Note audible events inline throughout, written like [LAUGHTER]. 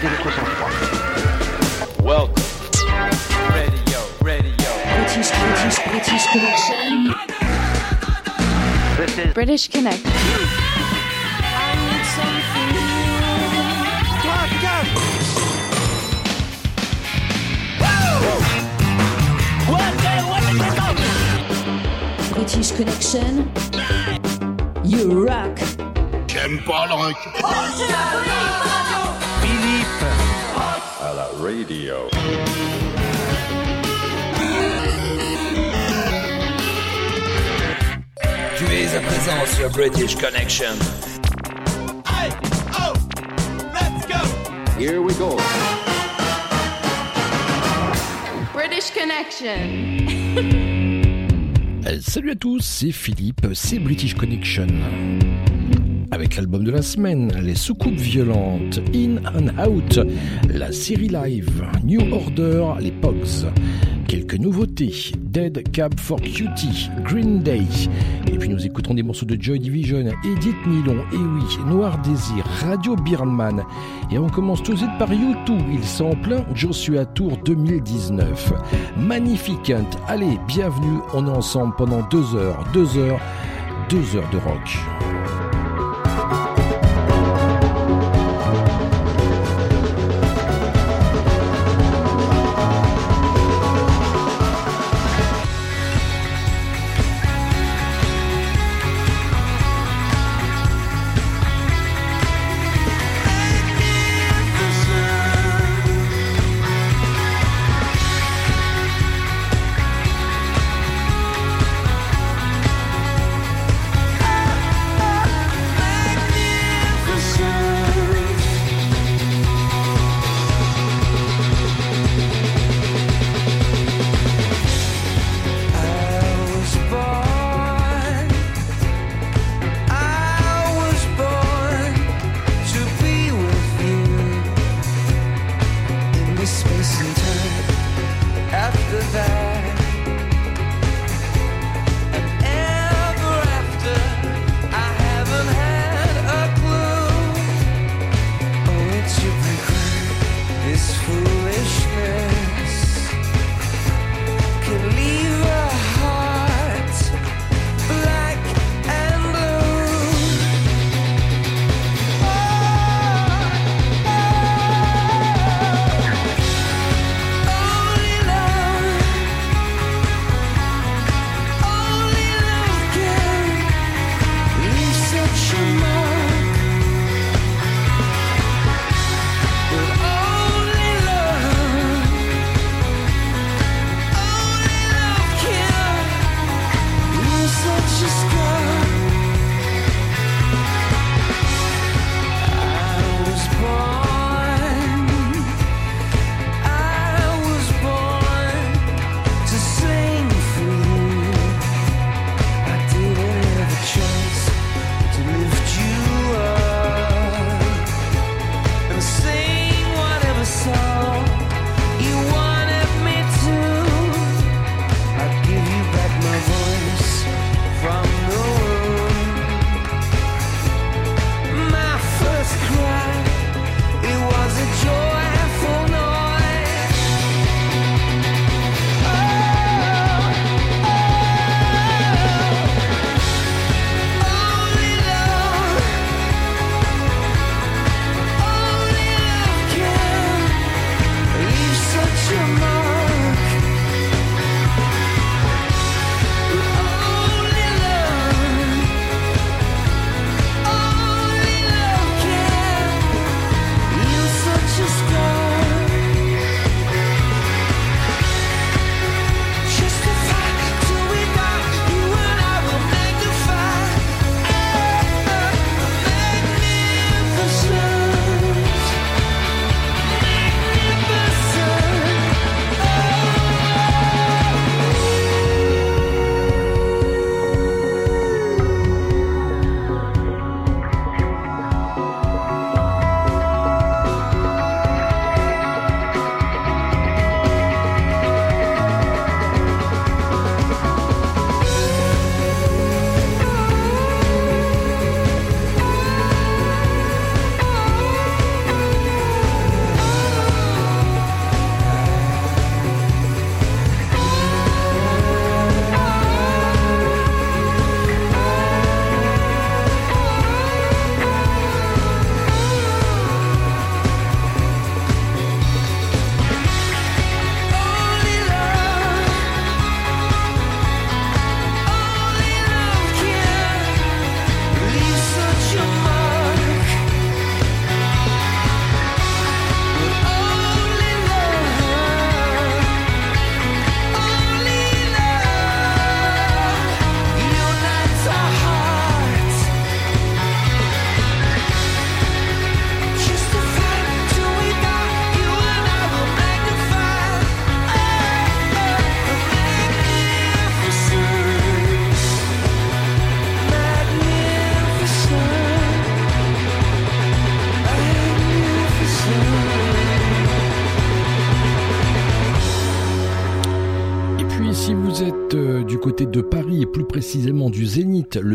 garder votre sang-froid. Welcome. Radio, radio. British, British, British Connection. This is British Connect. British Connection. You rock. J'aime pas le rock. Radio. Tu es à présent sur British Connection. Here we go. British Connection. Euh, Salut à tous, c'est Philippe, c'est British Connection. Avec l'album de la semaine, les soucoupes violentes, In and Out, la série live, New Order, les Pogs. Quelques nouveautés, Dead Cab for Cutie, Green Day. Et puis nous écouterons des morceaux de Joy Division, Edith Nylon, et oui, Noir Désir, Radio Birman. Et on commence tout de suite par U2, ils sont en plein Joshua Tour 2019. Magnificent, allez, bienvenue, on est ensemble pendant deux heures, deux heures, deux heures de rock.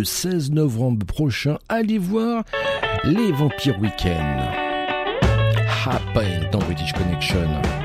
16 novembre prochain. Allez voir les Vampires Weekend. Happen dans British Connection.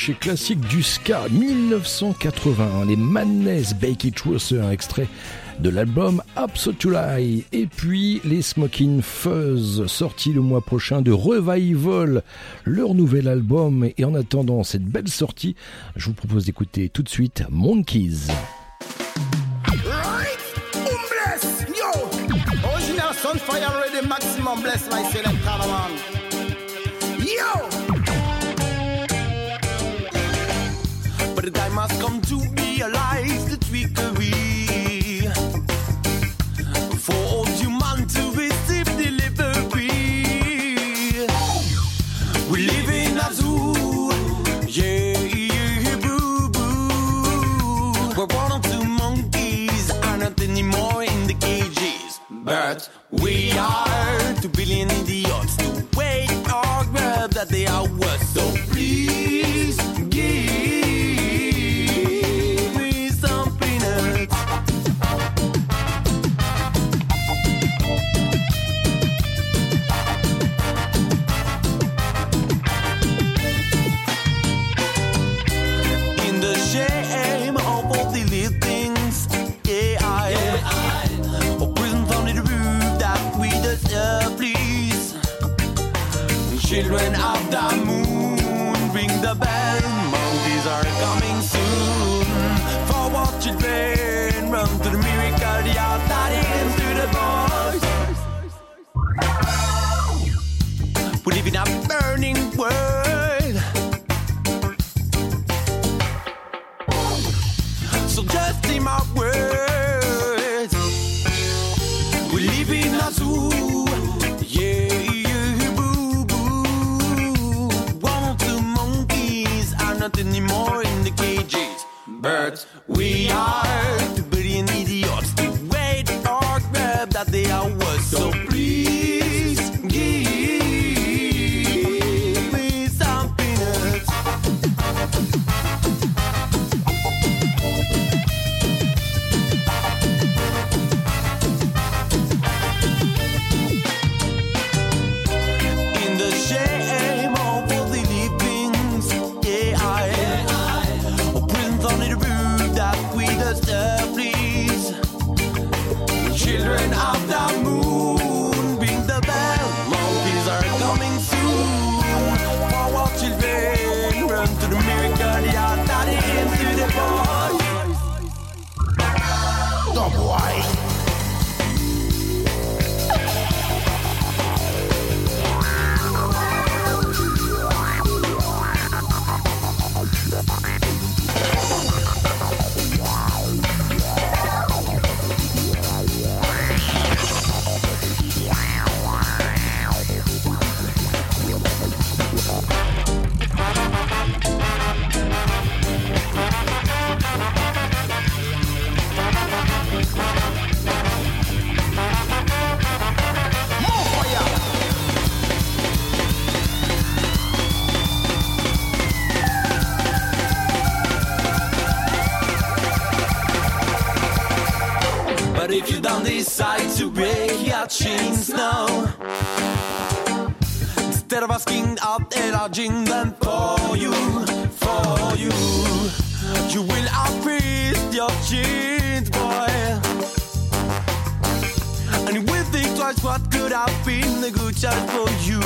chez Classique du Ska 1981, les Madness Bake It Worse, un extrait de l'album Absolutely. Et puis les Smoking Fuzz, sortis le mois prochain de Revival, leur nouvel album. Et en attendant cette belle sortie, je vous propose d'écouter tout de suite Monkeys. Out them for you, for you, you will increase your chains, boy. And will think twice what could have been the good choice for you.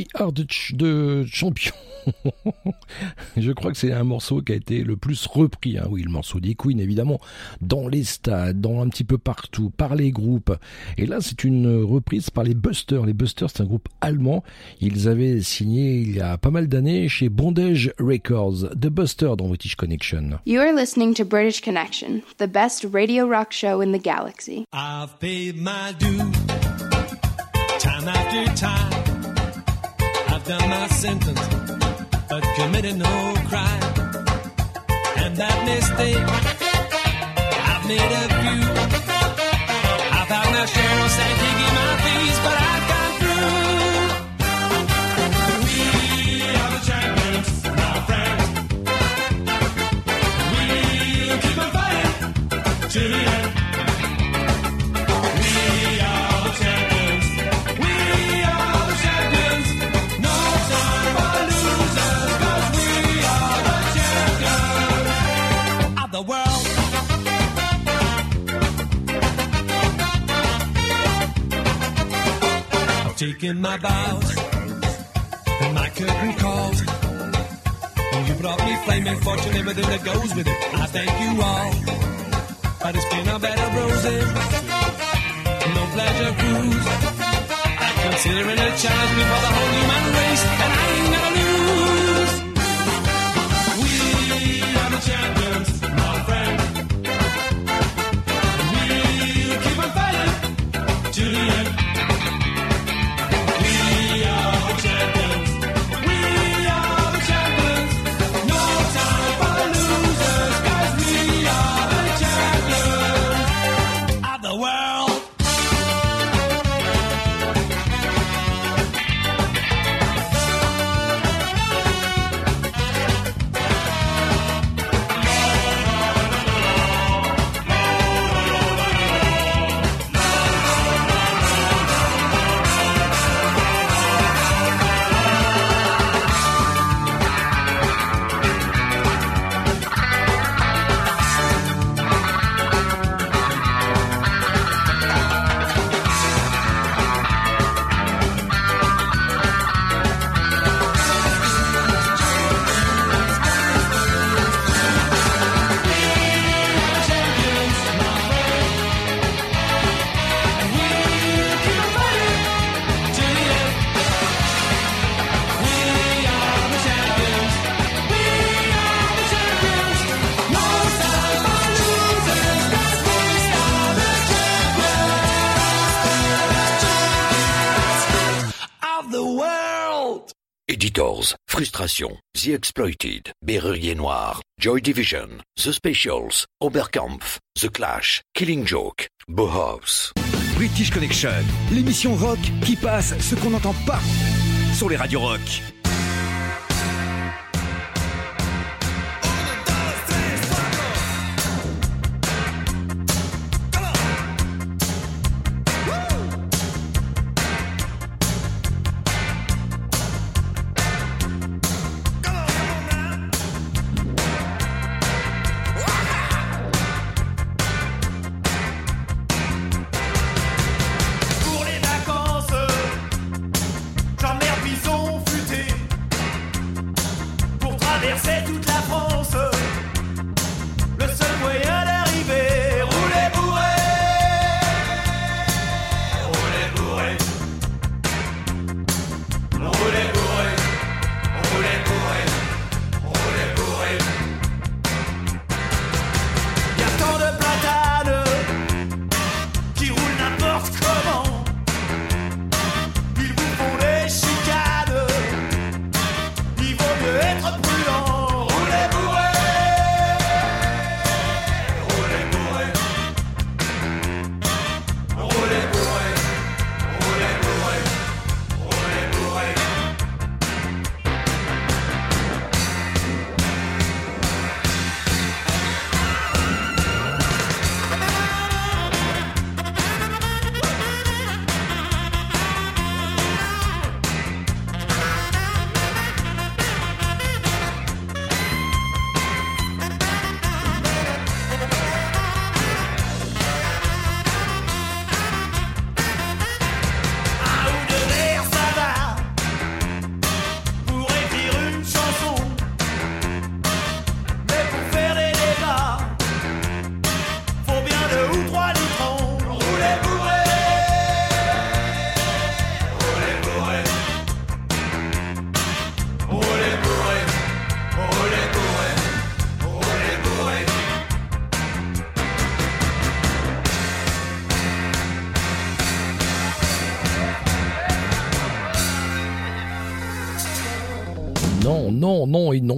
We Are the, Ch- the Champion. [LAUGHS] Je crois que c'est un morceau qui a été le plus repris. Hein. Oui, le morceau des Queen, évidemment, dans les stades, dans un petit peu partout, par les groupes. Et là, c'est une reprise par les Busters. Les Busters, c'est un groupe allemand. Ils avaient signé il y a pas mal d'années chez Bondage Records. The Busters dans British Connection. You are listening to British Connection, the best radio rock show in the galaxy. I've paid my dues time after time. done my sentence, but committed no crime. And that mistake, I've made a few. I've had my share of sand my fees, but I've got through. We are the champions, my friends. We'll keep on fighting till the end. Taken my vows and my curtain calls. You brought me flaming fortune, everything that goes with it. I thank you all. But it's been a bed of roses, no pleasure cruise. I consider it a challenge before the whole human race, and I ain't gonna lose. We are the champions, Frustration, The Exploited, Berrurier Noir, Joy Division, The Specials, Oberkampf, The Clash, Killing Joke, Bauhaus. British Connection, l'émission rock qui passe ce qu'on n'entend pas sur les radios rock.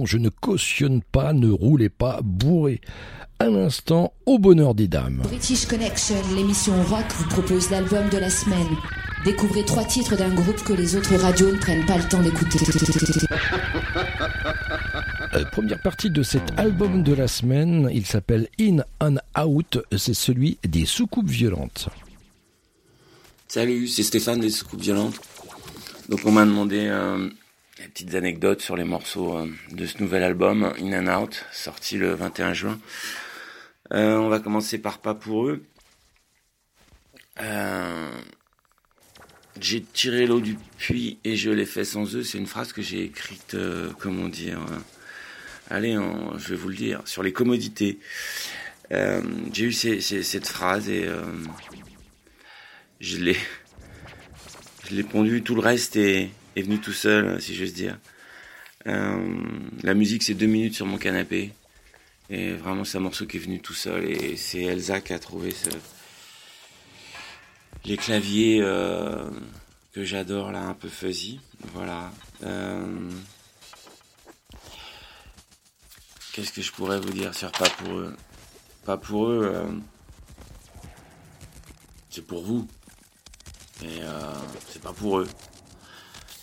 Non je ne cautionne pas, ne roulez pas bourré. À l'instant, au bonheur des dames. British Connection, l'émission rock vous propose l'album de la semaine. Découvrez trois titres d'un groupe que les autres radios ne prennent pas le temps d'écouter. Euh, première partie de cet album de la semaine, il s'appelle In and Out, c'est celui des soucoupes violentes. Salut, c'est Stéphane des soucoupes violentes. Donc on m'a demandé euh, petites anecdotes sur les morceaux euh, de ce nouvel album, In and Out, sorti le 21 juin. Euh, on va commencer par Pas pour eux. Euh, j'ai tiré l'eau du puits et je l'ai fait sans eux. C'est une phrase que j'ai écrite, euh, comment dire, euh, allez, je vais vous le dire, sur les commodités. J'ai eu cette phrase et je l'ai, je l'ai pondu. Tout le reste est, est venu tout seul, si j'ose dire. Euh, la musique, c'est deux minutes sur mon canapé. Et vraiment, c'est un morceau qui est venu tout seul. Et c'est Elsa qui a trouvé les claviers euh, que j'adore là, un peu fuzzy. Voilà. Euh, Qu'est-ce que je pourrais vous dire sur pas pour eux? Pas pour eux. C'est pour vous. Et c'est pas pour eux.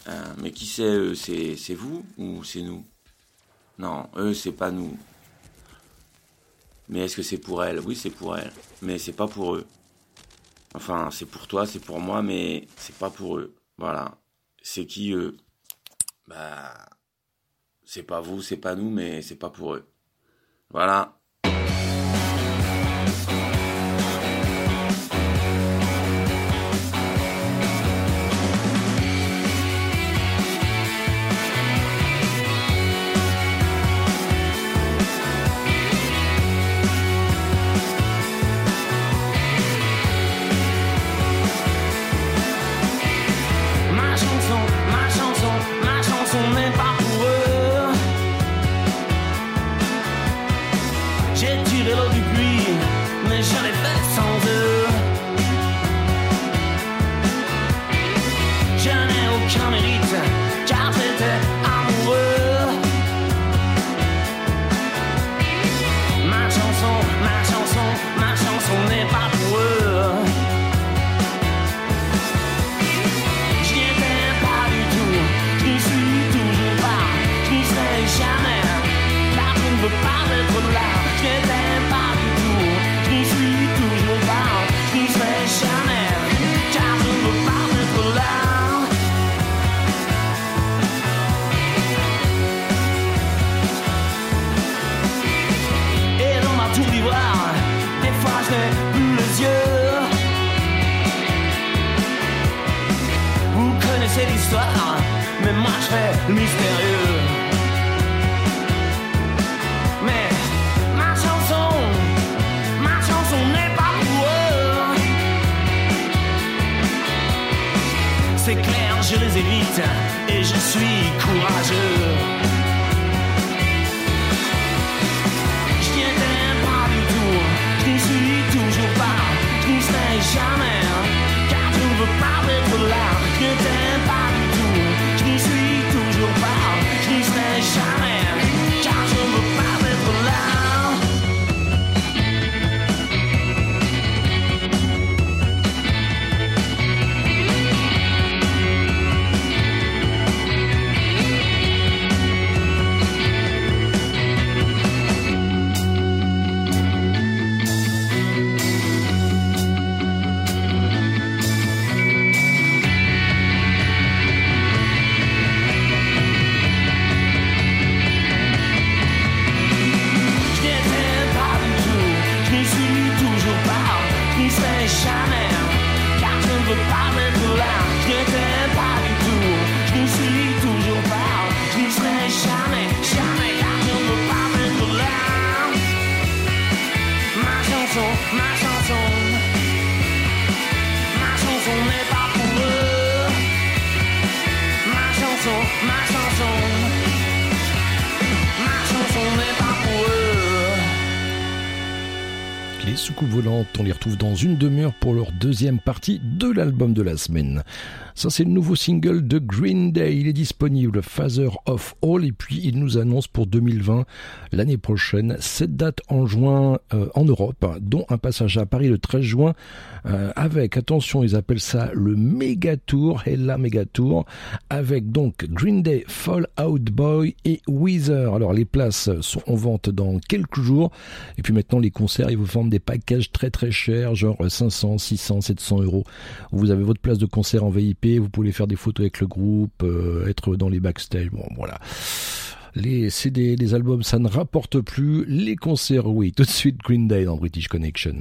Euh, mais qui c'est eux? C'est vous ou c'est nous? Non, eux c'est pas nous. Mais est-ce que c'est pour elle? Oui, c'est pour elle. Mais c'est pas pour eux. Enfin, c'est pour toi, c'est pour moi, mais c'est pas pour eux. Voilà. C'est qui eux? Bah, c'est pas vous, c'est pas nous, mais c'est pas pour eux. Voilà. Retrouve dans une demi-heure pour leur deuxième partie de l'album de la semaine. Ça, c'est le nouveau single de Green Day. Il est disponible, Father of All, et puis il nous annonce pour 2020, l'année prochaine, cette date en juin euh, en Europe, dont un passage à Paris le 13 juin, euh, avec, attention, ils appellent ça le Mega Tour, et la Tour, avec donc Green Day, Fall Out Boy et Weezer. Alors, les places sont en vente dans quelques jours, et puis maintenant, les concerts, ils vous vendent des packages très très chers, genre 500, 600, 700 euros. Vous avez votre place de concert en VIP, vous pouvez faire des photos avec le groupe, euh, être dans les backstage, bon voilà. Les CD, les albums, ça ne rapporte plus. Les concerts, oui. Tout de suite, Green Day dans British Connection.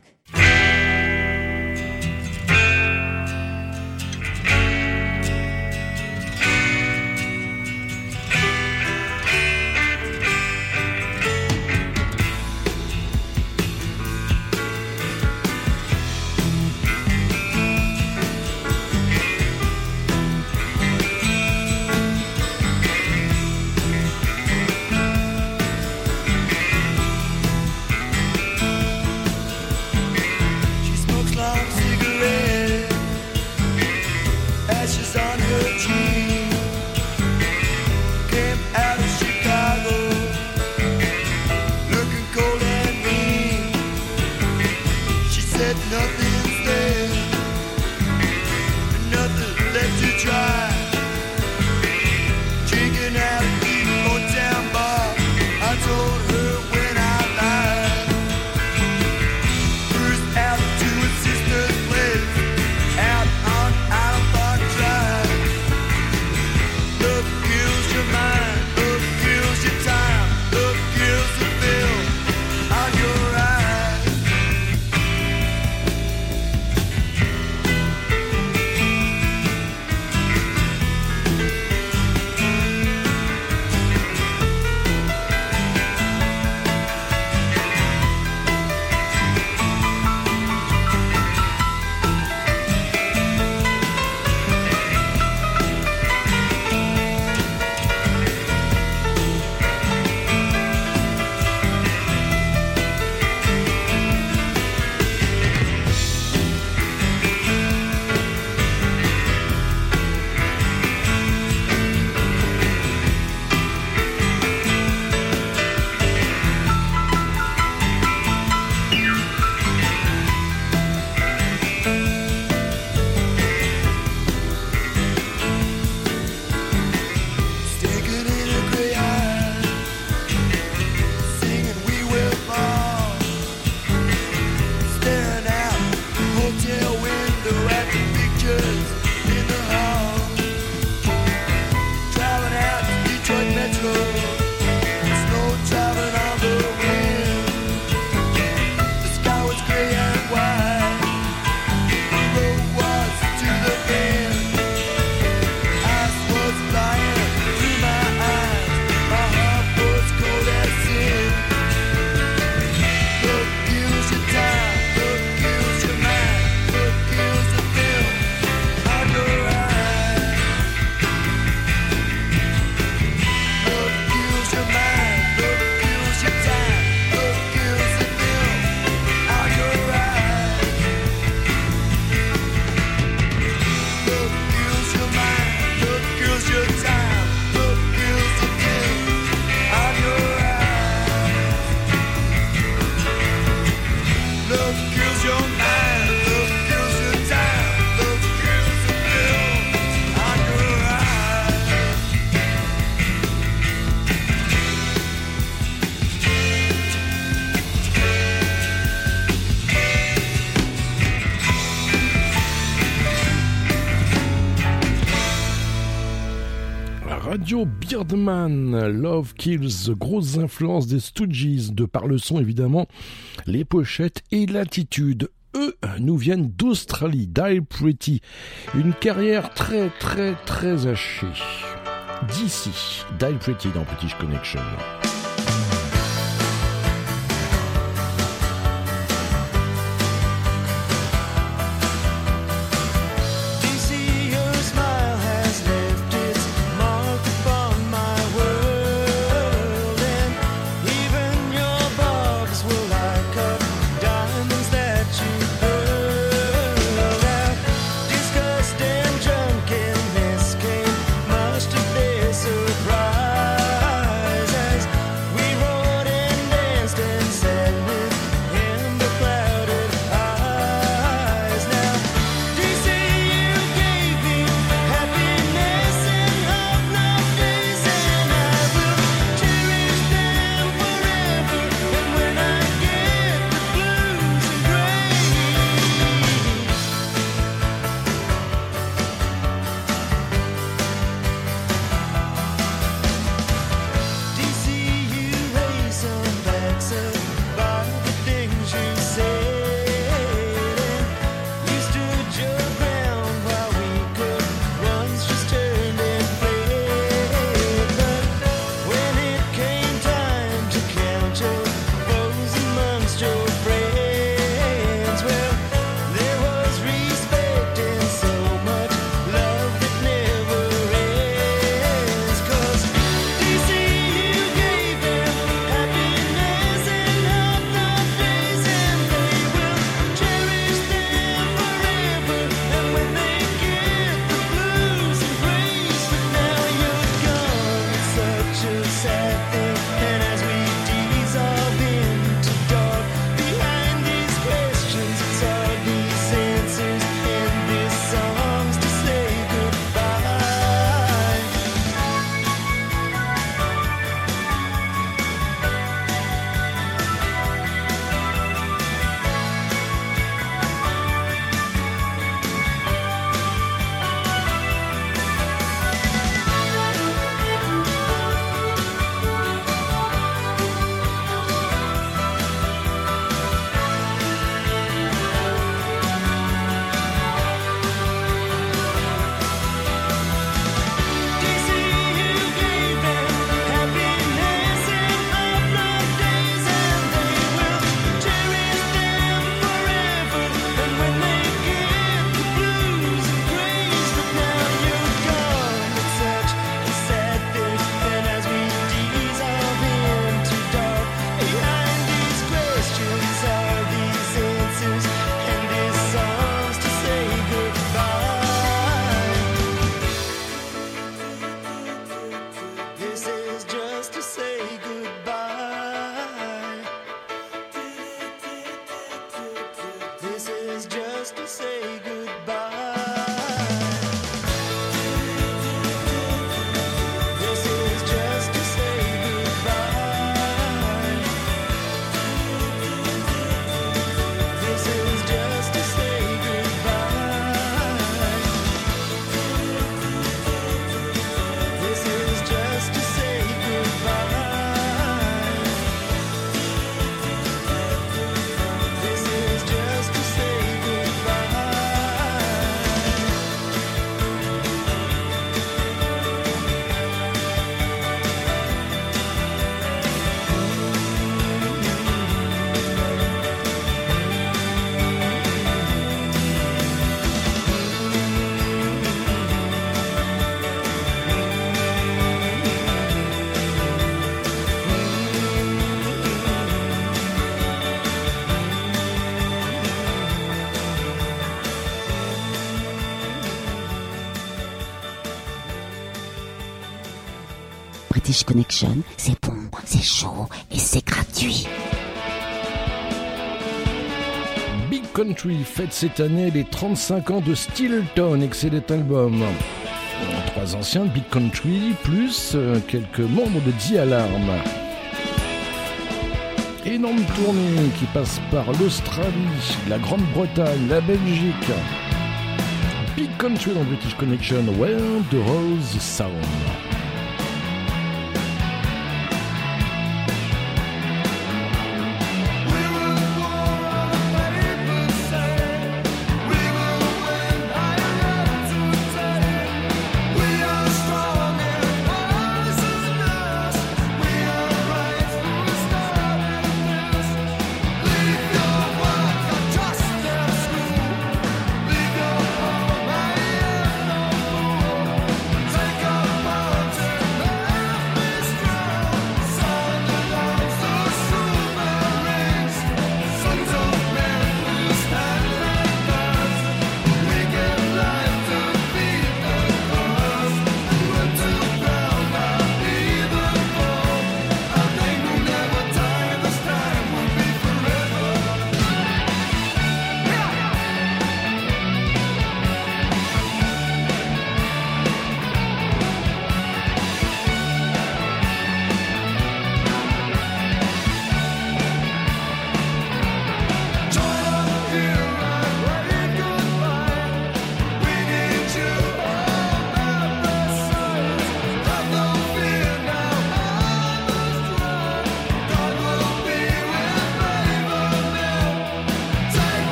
Beardman, Love Kills, grosse influence des Stooges, de par le son évidemment, les pochettes et l'attitude. Eux nous viennent d'Australie, Die Pretty, une carrière très très très hachée. D'ici, Die Pretty dans British Connection. Connection, c'est bon, c'est chaud et c'est gratuit. Big Country fête cette année les 35 ans de Stilton, excellent album. Trois anciens Big Country, plus euh, quelques membres de The Alarm. Énorme tournée qui passe par l'Australie, la Grande-Bretagne, la Belgique. Big Country dans British Connection, Where the Rose Sound.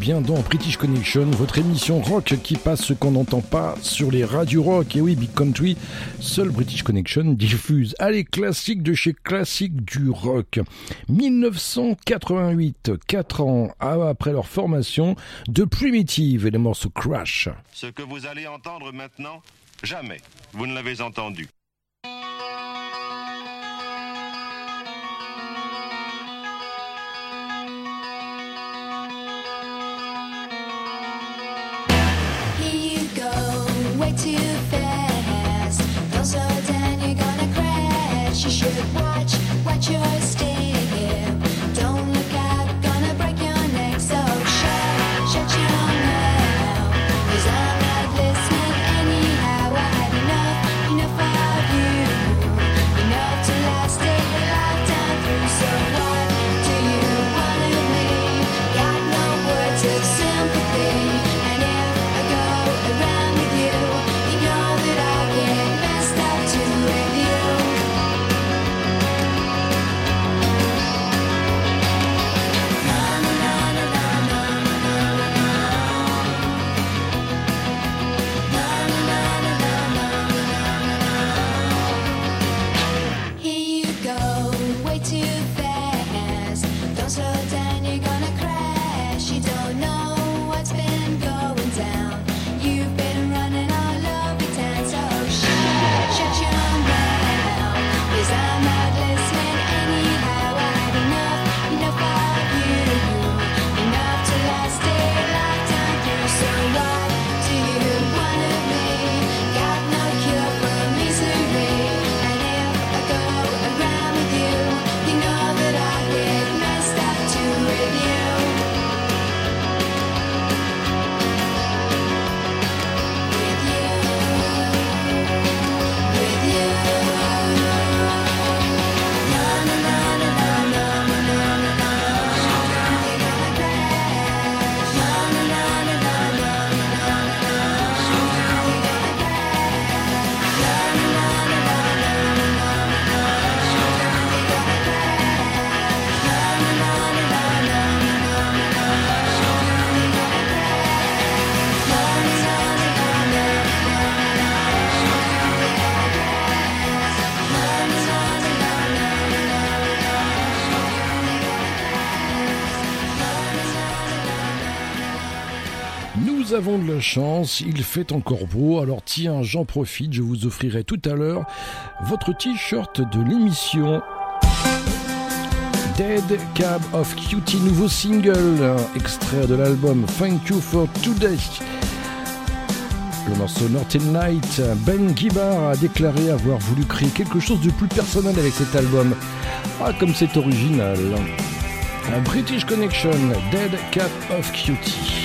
bien dans British Connection, votre émission rock qui passe ce qu'on n'entend pas sur les radios rock. Et oui, Big Country, seul British Connection diffuse. Allez, classique de chez classique du rock. 1988, 4 ans après leur formation, de Primitive et les morceaux Crash. Ce que vous allez entendre maintenant, jamais vous ne l'avez entendu. de la chance, il fait encore beau, alors tiens, j'en profite, je vous offrirai tout à l'heure votre t-shirt de l'émission. Dead Cab of Cutie, nouveau single, extrait de l'album Thank You for Today. Le morceau Northern Night. Ben Gibbard a déclaré avoir voulu créer quelque chose de plus personnel avec cet album. Ah, comme c'est original! British Connection, Dead Cab of Cutie.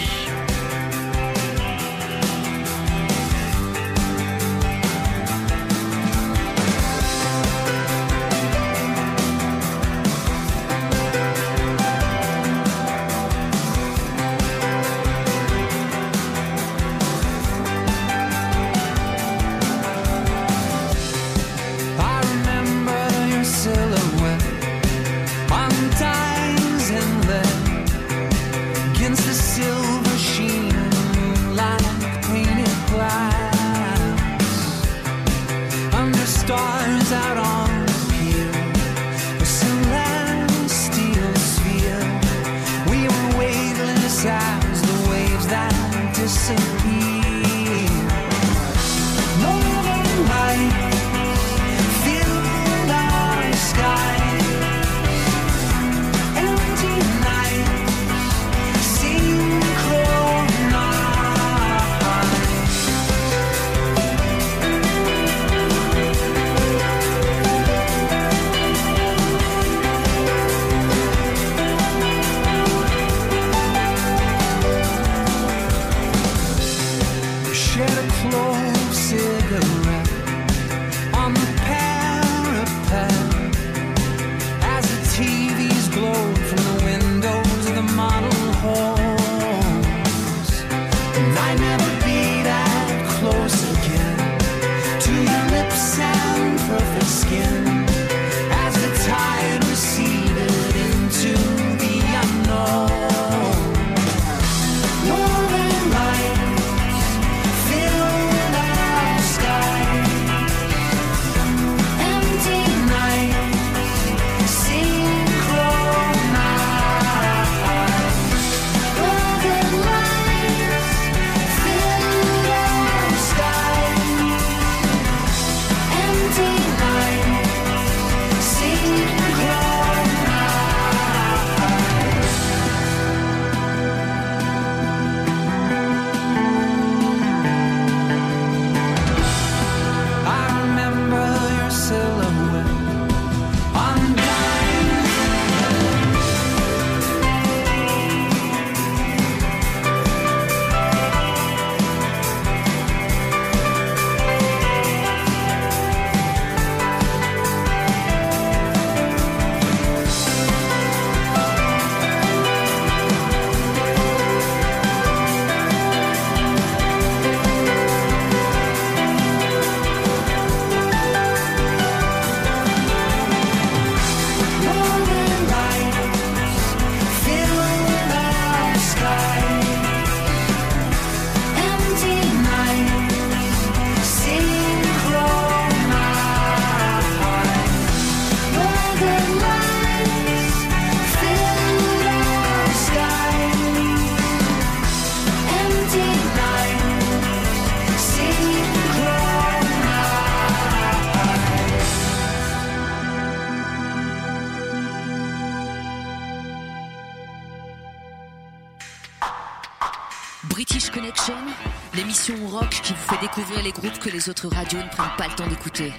Les autres radios ne prennent pas le temps d'écouter.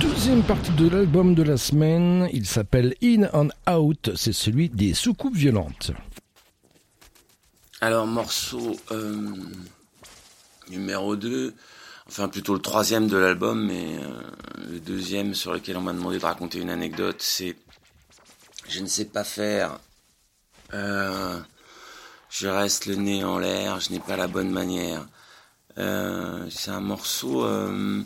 Deuxième partie de l'album de la semaine, il s'appelle In and Out, c'est celui des soucoupes violentes. Alors, morceau euh, numéro 2, enfin plutôt le troisième de l'album, mais euh, le deuxième sur lequel on m'a demandé de raconter une anecdote, c'est Je ne sais pas faire, euh, je reste le nez en l'air, je n'ai pas la bonne manière. Euh, c'est un morceau euh,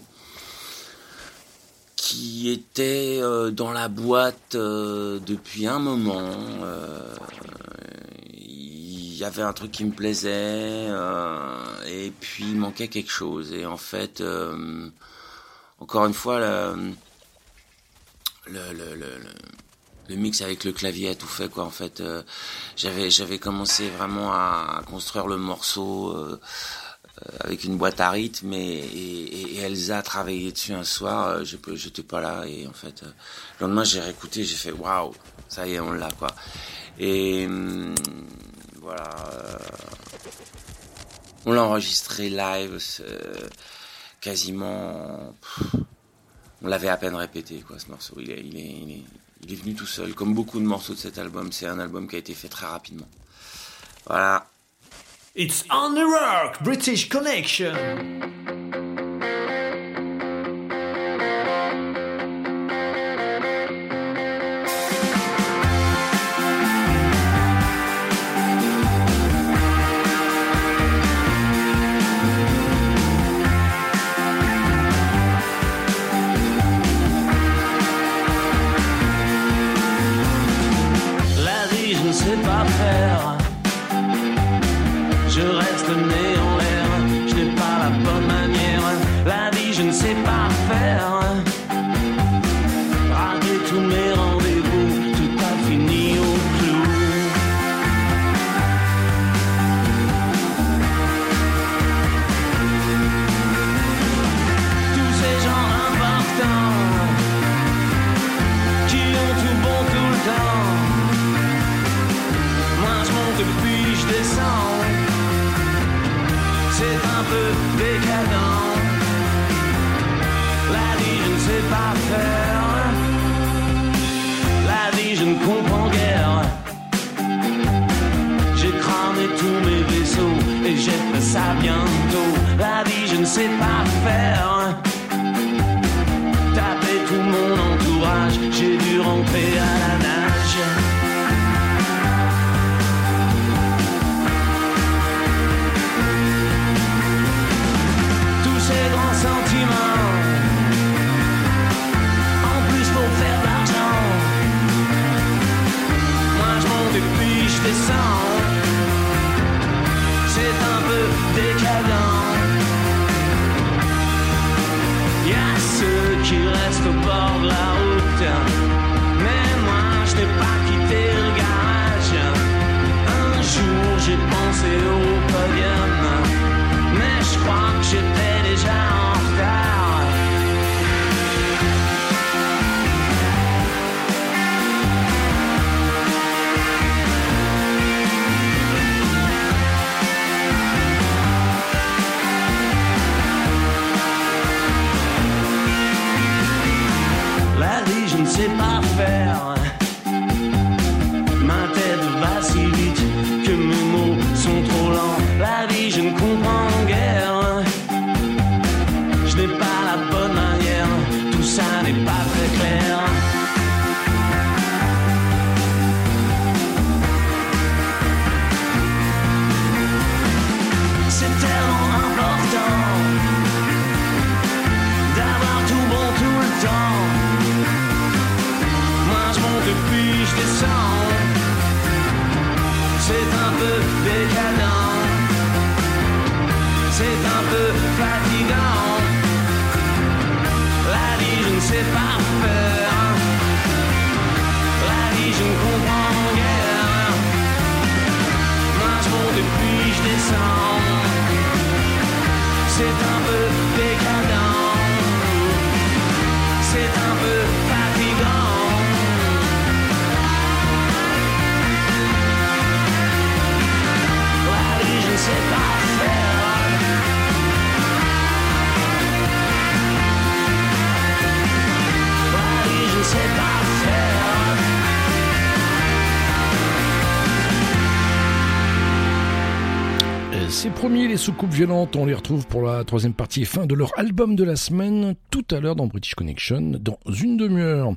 qui était euh, dans la boîte depuis un moment. Il y avait un truc qui me plaisait et puis il manquait quelque chose. Et en fait, encore une fois, le, le, le, le, mix avec le clavier a tout fait quoi. En fait, j'avais j'avais commencé vraiment à, construire le morceau. Euh, avec une boîte à rythme et, et, et Elsa a travaillé dessus un soir, euh, je j'étais pas là et en fait euh, le lendemain j'ai réécouté, j'ai fait waouh, ça y est on l'a quoi. Et hum, voilà, on l'a enregistré live, quasiment, on l'avait à peine répété quoi ce morceau. Il est, il est, il est, il est venu tout seul, comme beaucoup de morceaux de cet album. C'est un album qui a été fait très rapidement. Voilà. It's on the rock, British Connection. La vie, je Je reste le et j'ai fait ça bientôt. La vie je ne sais pas faire. Taper tout mon entourage, j'ai dû rentrer à la nage. Soucoupe Violente, on les retrouve pour la troisième partie et fin de leur album de la semaine, tout à l'heure dans British Connection, dans une demi-heure.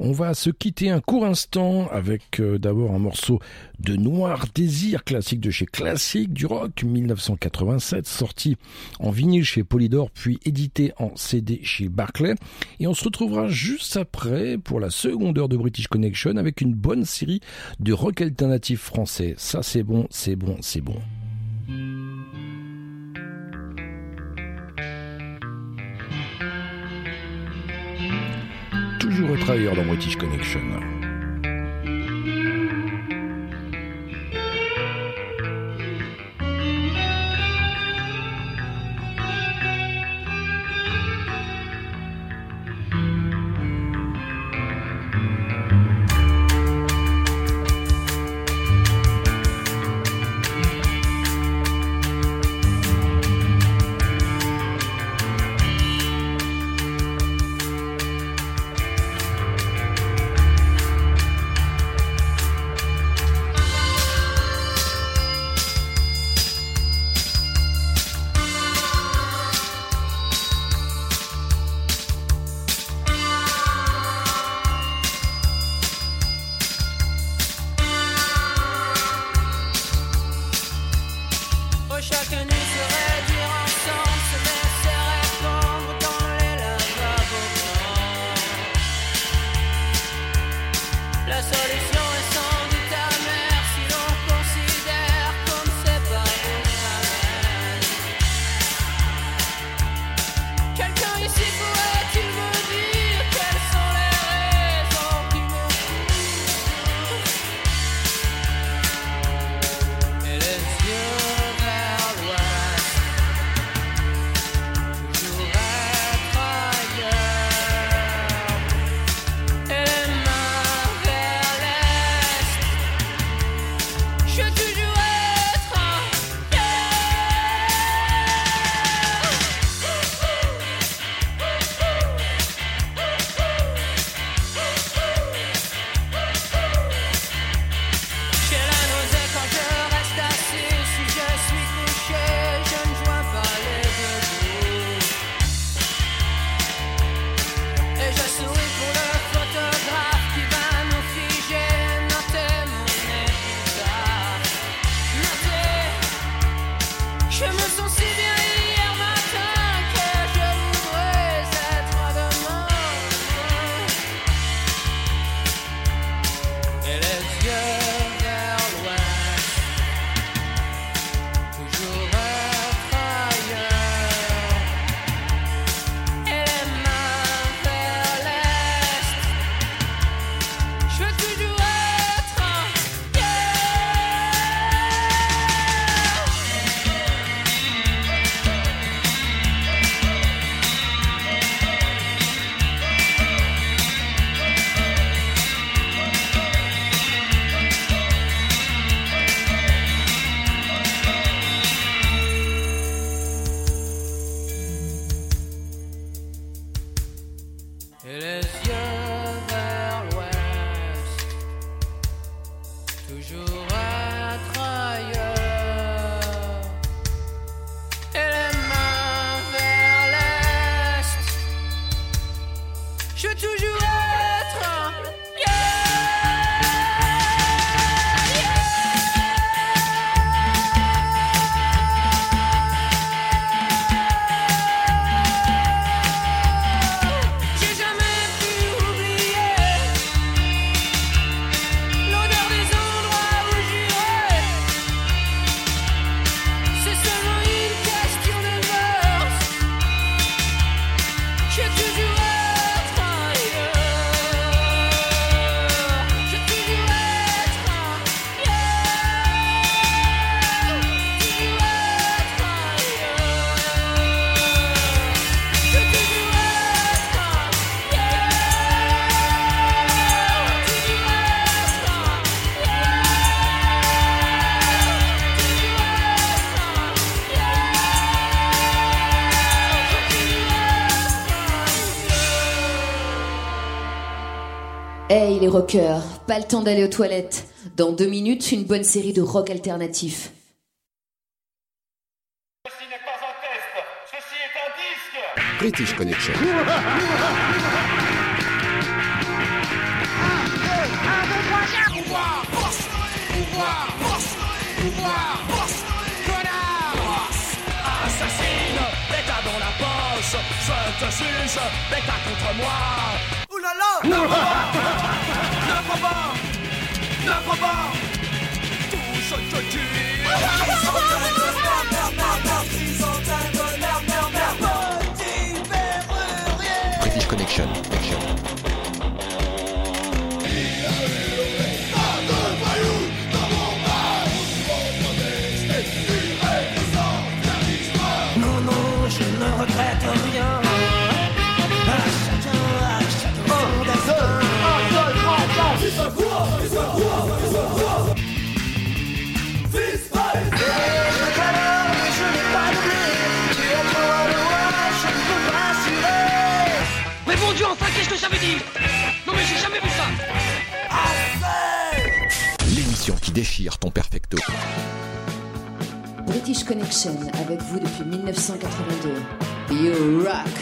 On va se quitter un court instant avec euh, d'abord un morceau de Noir Désir, classique de chez Classique du Rock, 1987, sorti en vinyle chez Polydor, puis édité en CD chez Barclay. Et on se retrouvera juste après pour la seconde heure de British Connection avec une bonne série de rock alternatif français. Ça c'est bon, c'est bon, c'est bon. toujours travailleur dans British Connection. rockers. Pas le temps d'aller aux toilettes. Dans deux minutes, une bonne série de rock alternatif. Ceci n'est pas un test. Ceci est un disque. British Connection. Te contre moi pas Ne crois pas Tout ce que tu es Chrysanthème de merde, merde, déchire ton perfecto. British Connection avec vous depuis 1982. You rock!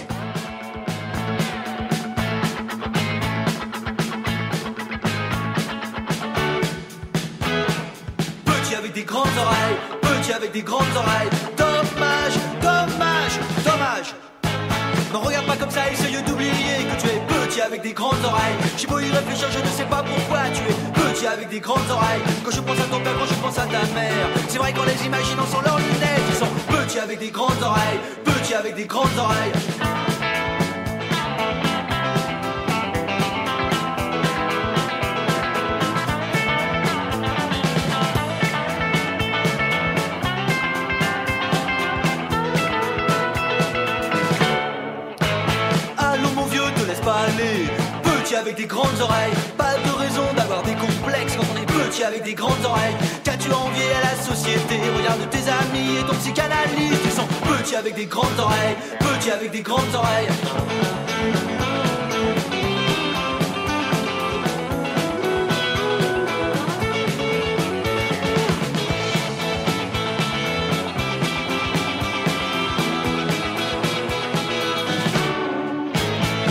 Petit avec des grandes oreilles, petit avec des grandes oreilles. Dommage, dommage, dommage. Ne regarde pas comme ça, essaye d'oublier que tu es petit avec des grandes oreilles. J'ai beau y réfléchir, je ne sais pas pourquoi tu es petit avec des grandes oreilles. Quand je pense à ton père, quand je pense à ta mère, c'est vrai qu'en les imaginant sans leurs lunettes, ils sont petits avec des grandes oreilles, petits avec des grandes oreilles. Allô mon vieux, te laisse pas aller. Petit avec des grandes oreilles, pas de raison d'avoir des petit avec des grandes oreilles. Qu'as-tu envié à la société? Regarde tes amis et ton psychanalyste, ils sont petits avec des grandes oreilles, petits avec des grandes oreilles.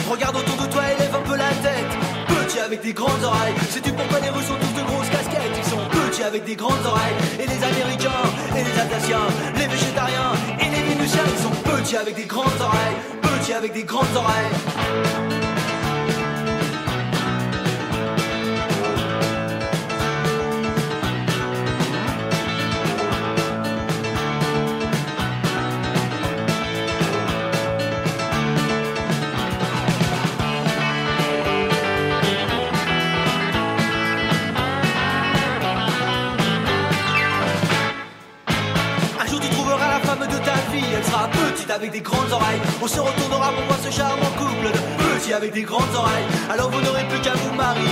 Regarde autour de toi, élève un peu la tête. Petit avec des grandes oreilles. Sais-tu pourquoi les Russes ont tous de grosses? Avec des grandes oreilles. Et les Américains, et les Alsaciens, les végétariens, et les Vénusiens, ils sont petits avec des grandes oreilles. Petits avec des grandes oreilles. On se retournera pour voir ce charmant couple de petits avec des grandes oreilles. Alors vous n'aurez plus qu'à vous marier.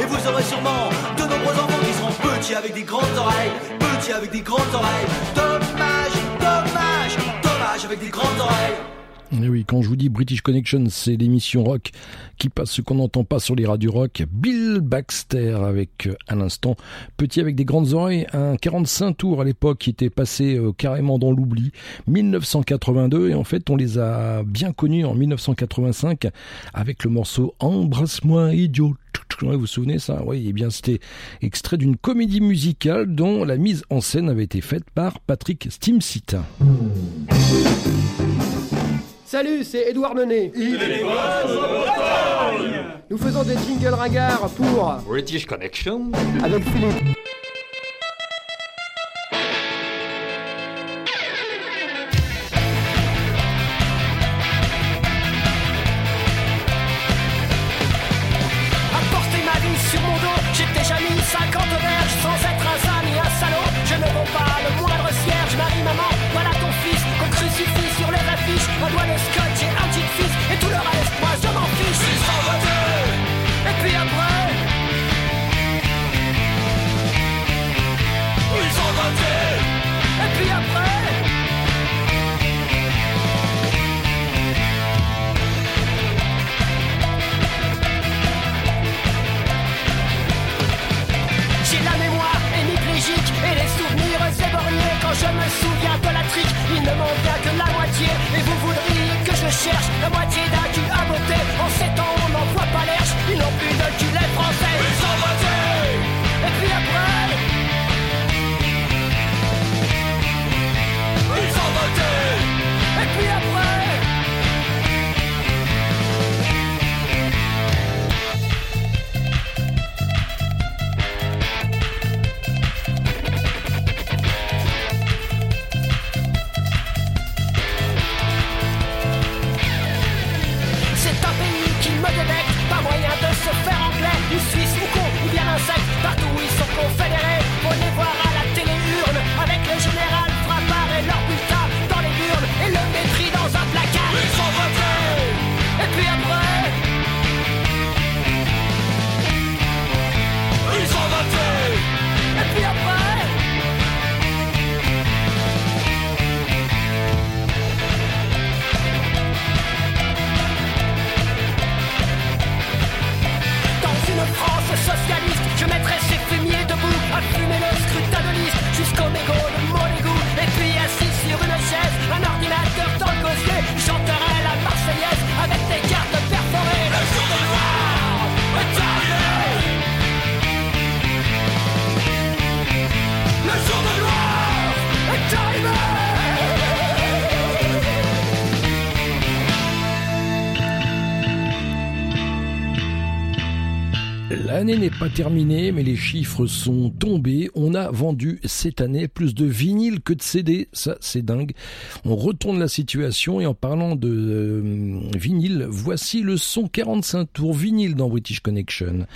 Et vous aurez sûrement de nombreux enfants qui seront petits avec des grandes oreilles. Petits avec des grandes oreilles. Dommage, dommage, dommage avec des grandes oreilles. Et oui, quand je vous dis British Connection, c'est l'émission rock qui passe ce qu'on n'entend pas sur les radios rock. Bill Baxter avec, euh, à l'instant, petit avec des grandes oreilles, un 45 tours à l'époque qui était passé euh, carrément dans l'oubli. 1982, et en fait, on les a bien connus en 1985 avec le morceau Embrasse-moi, idiot. Vous vous souvenez ça? Oui, eh bien c'était extrait d'une comédie musicale dont la mise en scène avait été faite par Patrick Stimsit. Salut, c'est Édouard Menet. Nous faisons des jingles ringards pour British Connection. avec Philippe. L'année n'est pas terminée, mais les chiffres sont tombés. On a vendu cette année plus de vinyles que de CD. Ça, c'est dingue. On retourne la situation et en parlant de euh, vinyle, voici le son 45 tours vinyle dans British Connection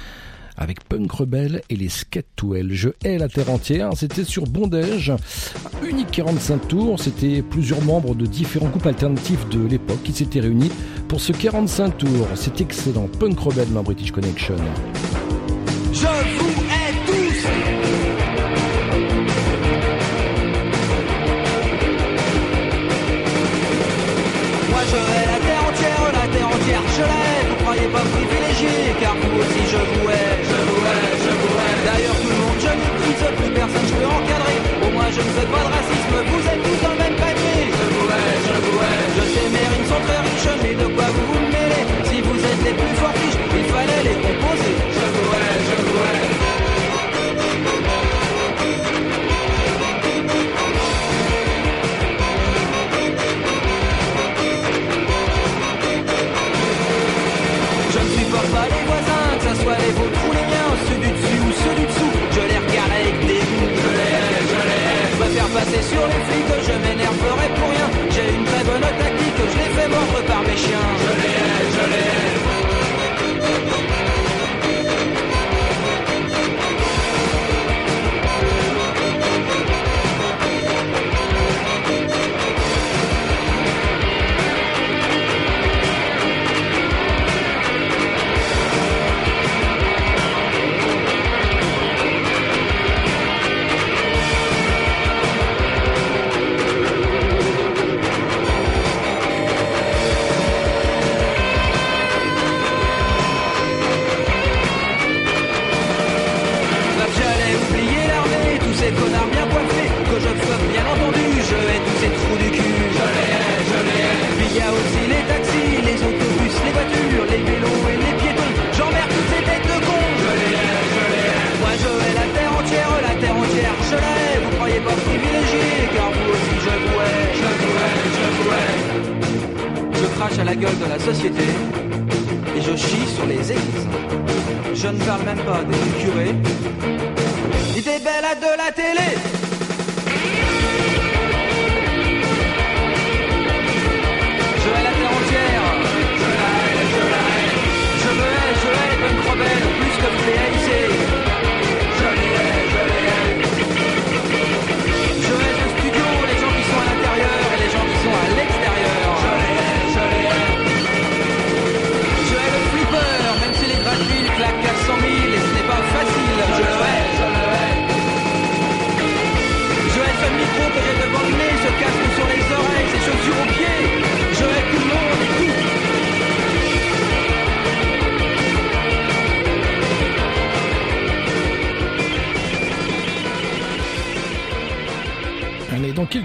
avec Punk Rebel et les Skate to Je hais la terre entière. C'était sur Bondage, unique 45 tours. C'était plusieurs membres de différents groupes alternatifs de l'époque qui s'étaient réunis pour ce 45 tours. C'est excellent. Punk Rebel dans British Connection. Je vous hais tous! Moi je hais la terre entière, la terre entière, je la vous croyez pas privilégié, car vous aussi je vous haine. je ne fais pas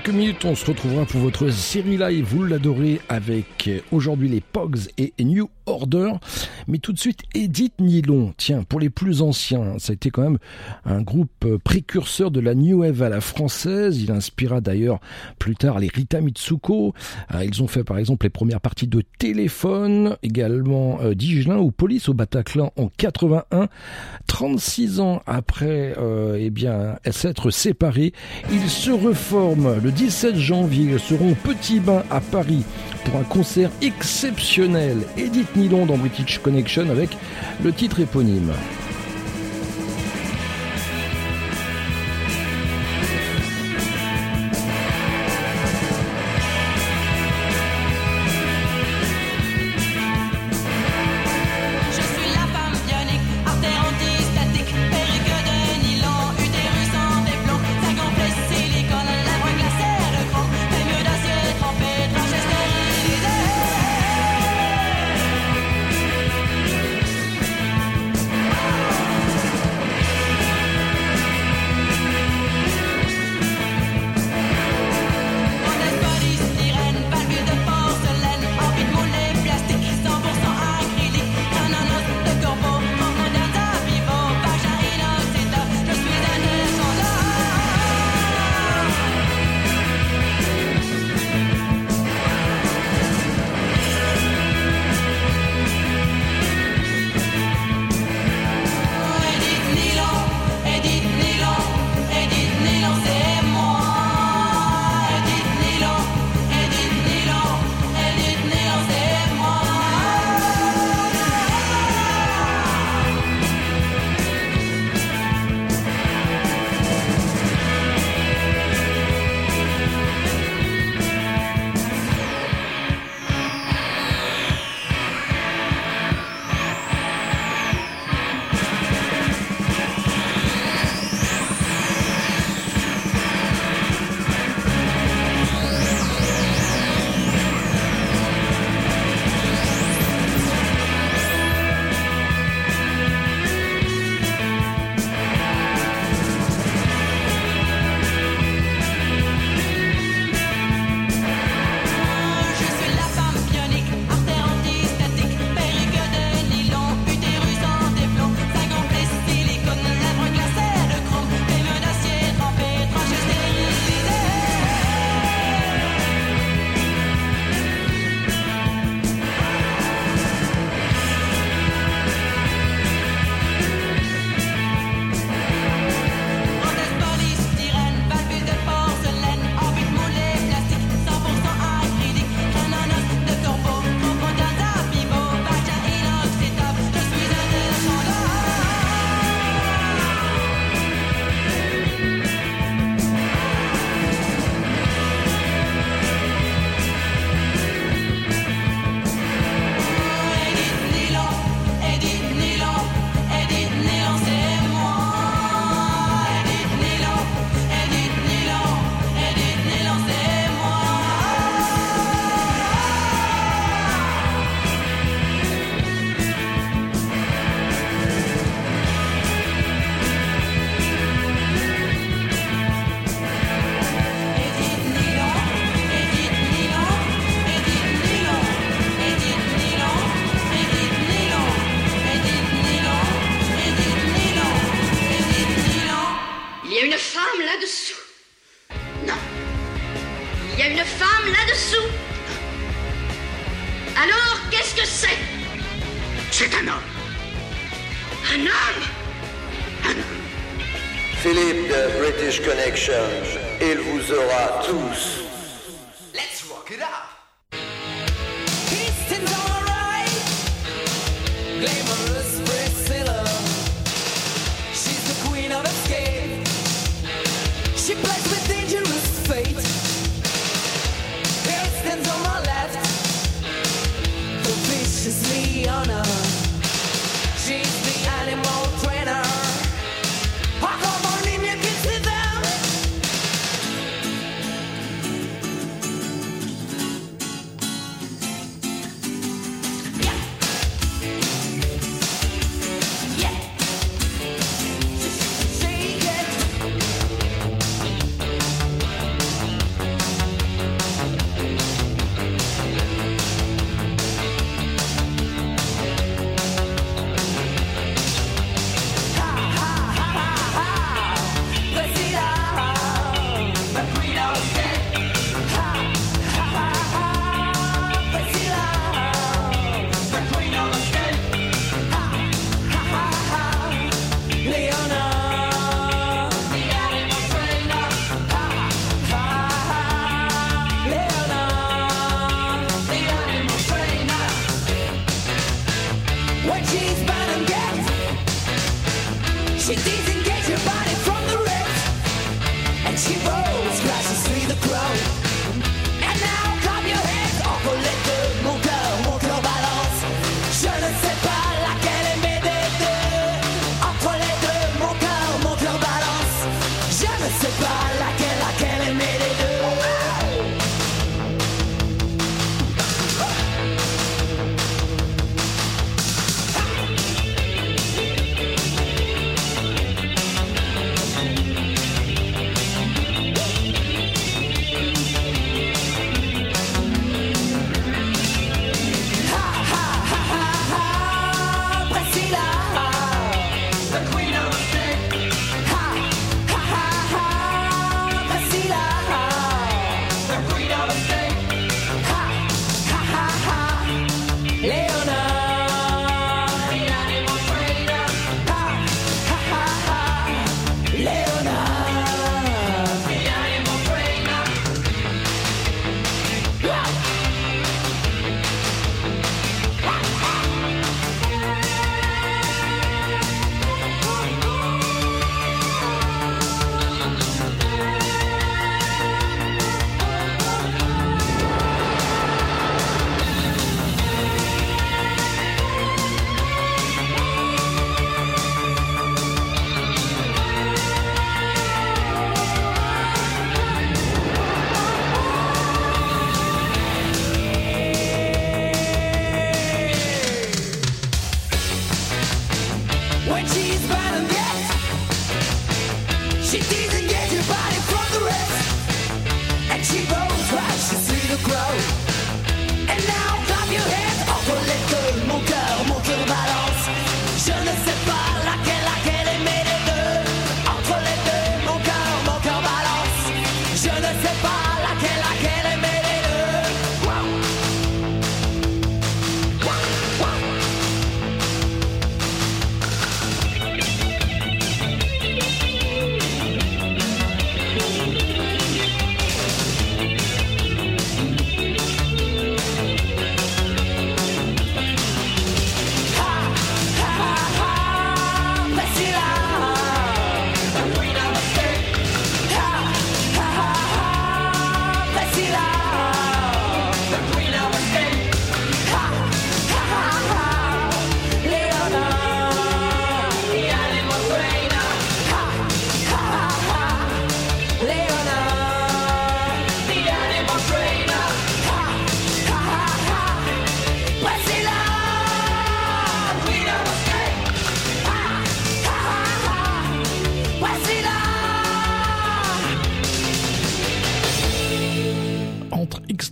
quelques minutes, on se retrouvera pour votre série live, vous l'adorez, avec aujourd'hui les Pogs et New Order. Mais tout de suite, Edith Nylon. Tiens, pour les plus anciens, ça a été quand même un groupe précurseur de la New Wave à la française. Il inspira d'ailleurs plus tard les Rita Mitsuko. Euh, ils ont fait par exemple les premières parties de Téléphone, également euh, Digelin ou Police au Bataclan en 81. 36 ans après euh, eh bien, s'être séparés, ils se reforment le 17 janvier. Ils seront au Petit Bain à Paris pour un concert exceptionnel. Edith Nylon dans British Connection avec le titre éponyme.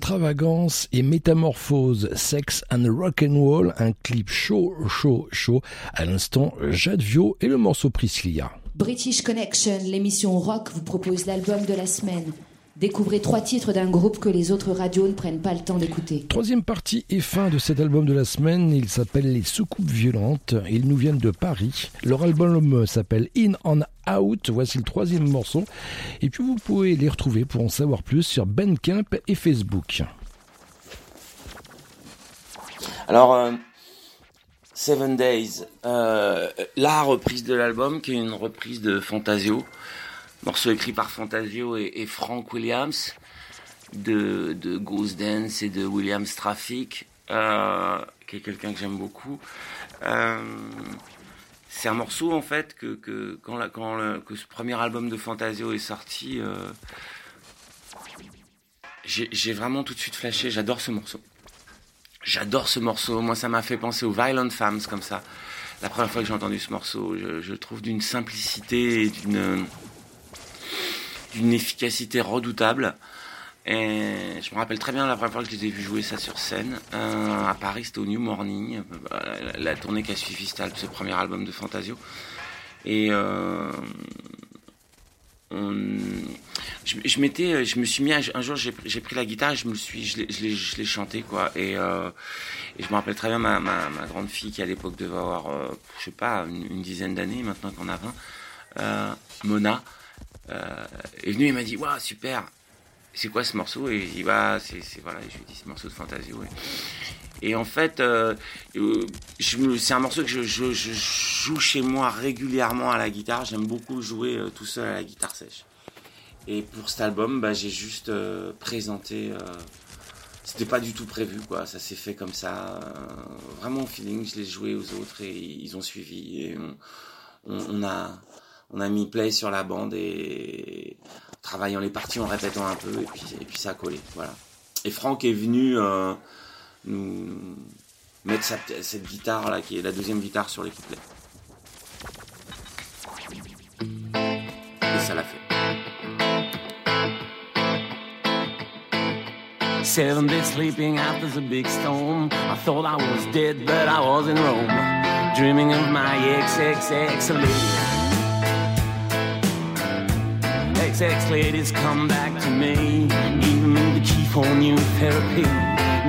Extravagance et métamorphose, sex and rock and roll, un clip chaud, chaud, chaud. À l'instant, Jade Vio et le morceau Priscilla. British Connection, l'émission rock, vous propose l'album de la semaine. Découvrez trois titres d'un groupe que les autres radios ne prennent pas le temps d'écouter. Troisième partie et fin de cet album de la semaine, il s'appelle Les Soucoupes Violentes. Ils nous viennent de Paris. Leur album s'appelle In and Out. Voici le troisième morceau. Et puis vous pouvez les retrouver pour en savoir plus sur Bandcamp et Facebook. Alors, euh, Seven Days, euh, la reprise de l'album, qui est une reprise de Fantasio, morceau écrit par Fantasio et, Frank Williams, de, Ghost Dance et de Williams Traffic, euh, qui est quelqu'un que j'aime beaucoup. Euh, c'est un morceau en fait que, quand, que ce premier album de Fantasio est sorti, euh, j'ai j'ai vraiment tout de suite flashé. J'adore ce morceau. J'adore ce morceau. Moi, ça m'a fait penser aux Violent Femmes comme ça. La première fois que j'ai entendu ce morceau, je, je trouve d'une simplicité et d'une d'une efficacité redoutable. Et je me rappelle très bien la première fois que je les ai vus jouer ça sur scène. Euh, à Paris, c'était au New Morning. Euh, La, tournée qui a suivi ce premier album de Fantasio. Et euh, je, je me suis mis, un jour j'ai pris la guitare et je me suis, je l'ai- chanté quoi. Et, euh, et je me rappelle très bien ma, grande fille qui à l'époque devait avoir, je sais pas, une, une dizaine d'années, maintenant qu'on a 20, euh, Mona, est venue et m'a dit, waouh super, c'est quoi ce morceau? Et il va, c'est c'est- voilà, je lui ai dit ce morceau de Fantasio. Et en fait, euh, euh, je c'est un morceau que je, je- je joue chez moi régulièrement à la guitare. J'aime beaucoup jouer euh, tout seul à la guitare sèche. Et pour cet album, bah, j'ai juste euh, présenté. euh, c'était pas du tout prévu, quoi. Ça s'est fait comme ça, euh, vraiment au feeling. Je l'ai joué aux autres et ils ont suivi. Et on- on a, on a mis play sur la bande et travaillant les parties, en répétant un peu, et puis, ça a collé, voilà. Et Franck est venu euh, nous mettre cette guitare là, qui est la deuxième guitare sur les couplets. Et ça l'a fait. Seven days sleeping after the big storm. I thought I was dead, but I was in. Dreaming of my XXX. XX ladies come back to me. Even the key for new therapy.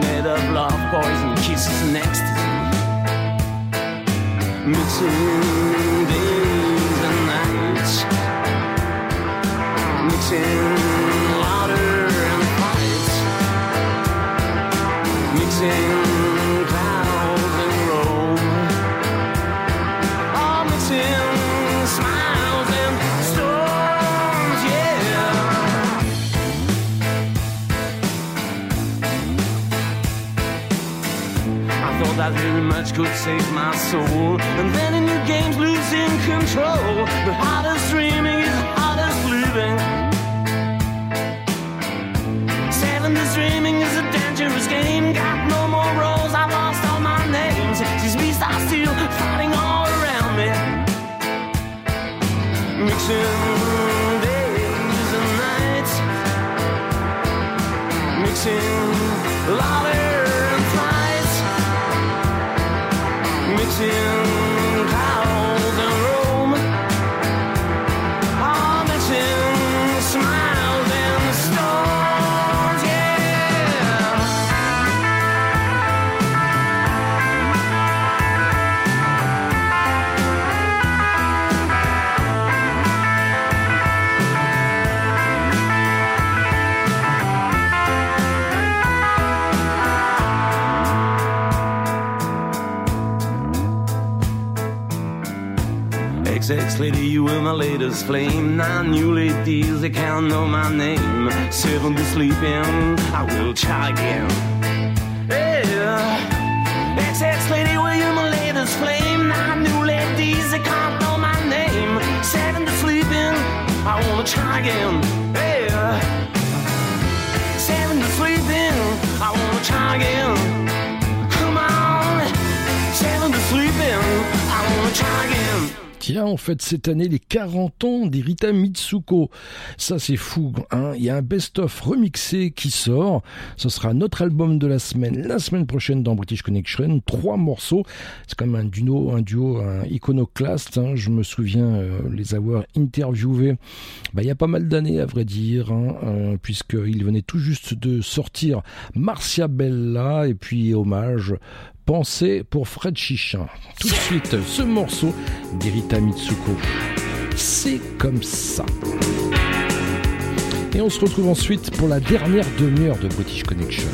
Made of love, poison, kisses, and ecstasy. Mixing days and nights. Mixing louder and fights. Mixing I that very much could save my soul. And then in new games, losing control. The hardest dreaming is the hardest living. Seven days dreaming is a dangerous game. Got no more roles, I've lost lady, were my latest flame. Nine new ladies, they can't know my name. Seven to sleep in, I will try again. Yeah. XX lady, were you my latest flame? Nine new ladies, they can't know my name. Seven to sleep in, I wanna try again. Yeah. Seven to sleep in, I wanna try again. Tiens, on fête cette année les 40 ans d'Erita Mitsuko. Ça, c'est fou. Hein Il y a un best-of remixé qui sort. Ce sera notre album de la semaine, la semaine prochaine dans British Connection. Trois morceaux. C'est quand même un duo, un duo un iconoclaste. hein. Je me souviens euh, les avoir interviewés bah, il y a pas mal d'années, à vrai dire, hein, euh, puisqu'ils venaient tout juste de sortir Marcia Bella et puis hommage Pensée pour Fred Chichin. Tout de suite, ce morceau d'Erita Mitsuko. C'est comme ça. Et on se retrouve ensuite pour la dernière demi-heure de British Connection.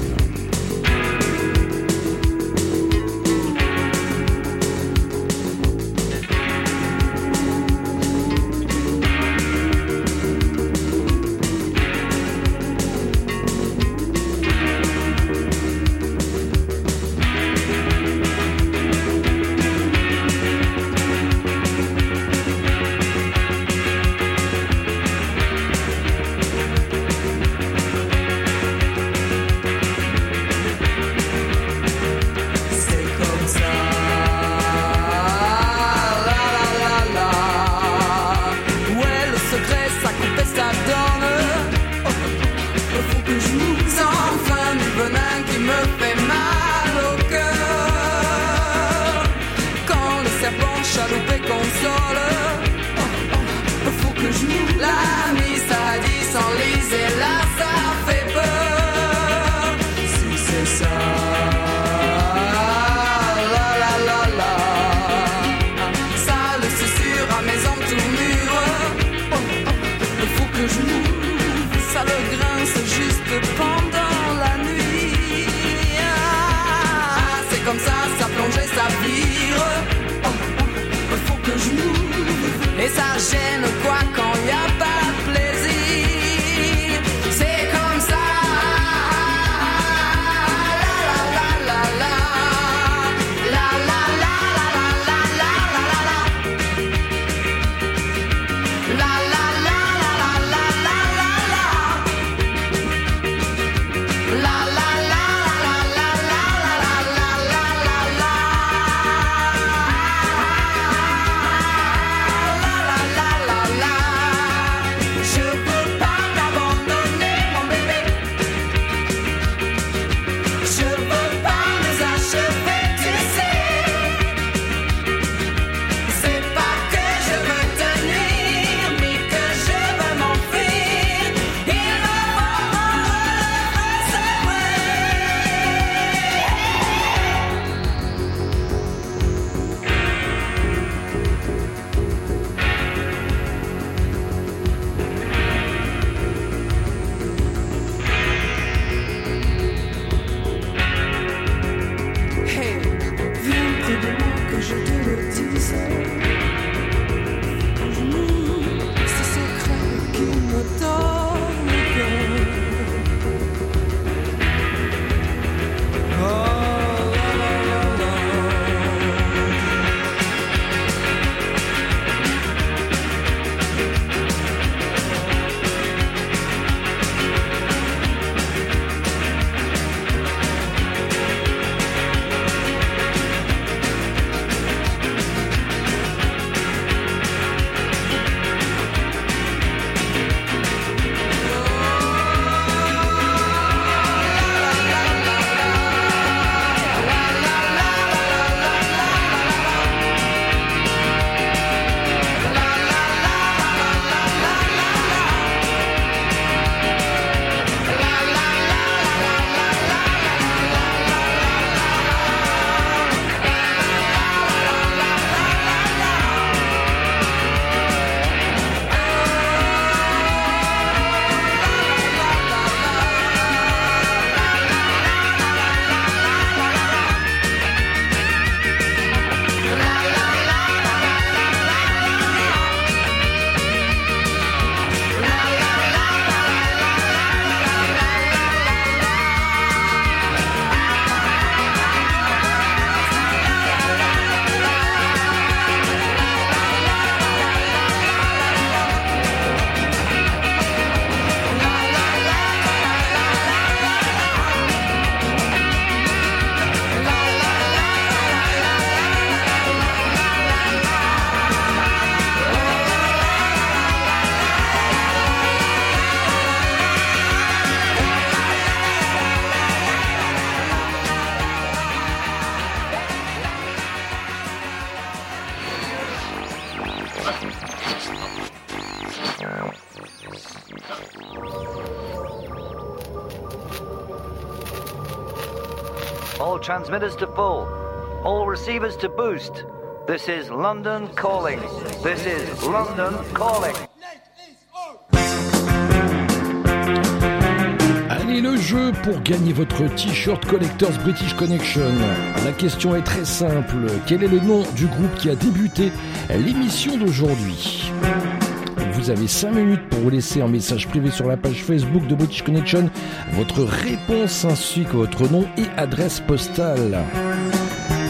Transmitters to full. All receivers to boost. This is London calling. This is London calling. Allez, le jeu pour gagner votre t-shirt Collectors British Connection. La question est très simple. Quel est le nom du groupe qui a débuté l'émission d'aujourd'hui? Vous avez 5 minutes pour vous laisser un message privé sur la page Facebook de British Connection votre réponse ainsi que votre nom et adresse postale.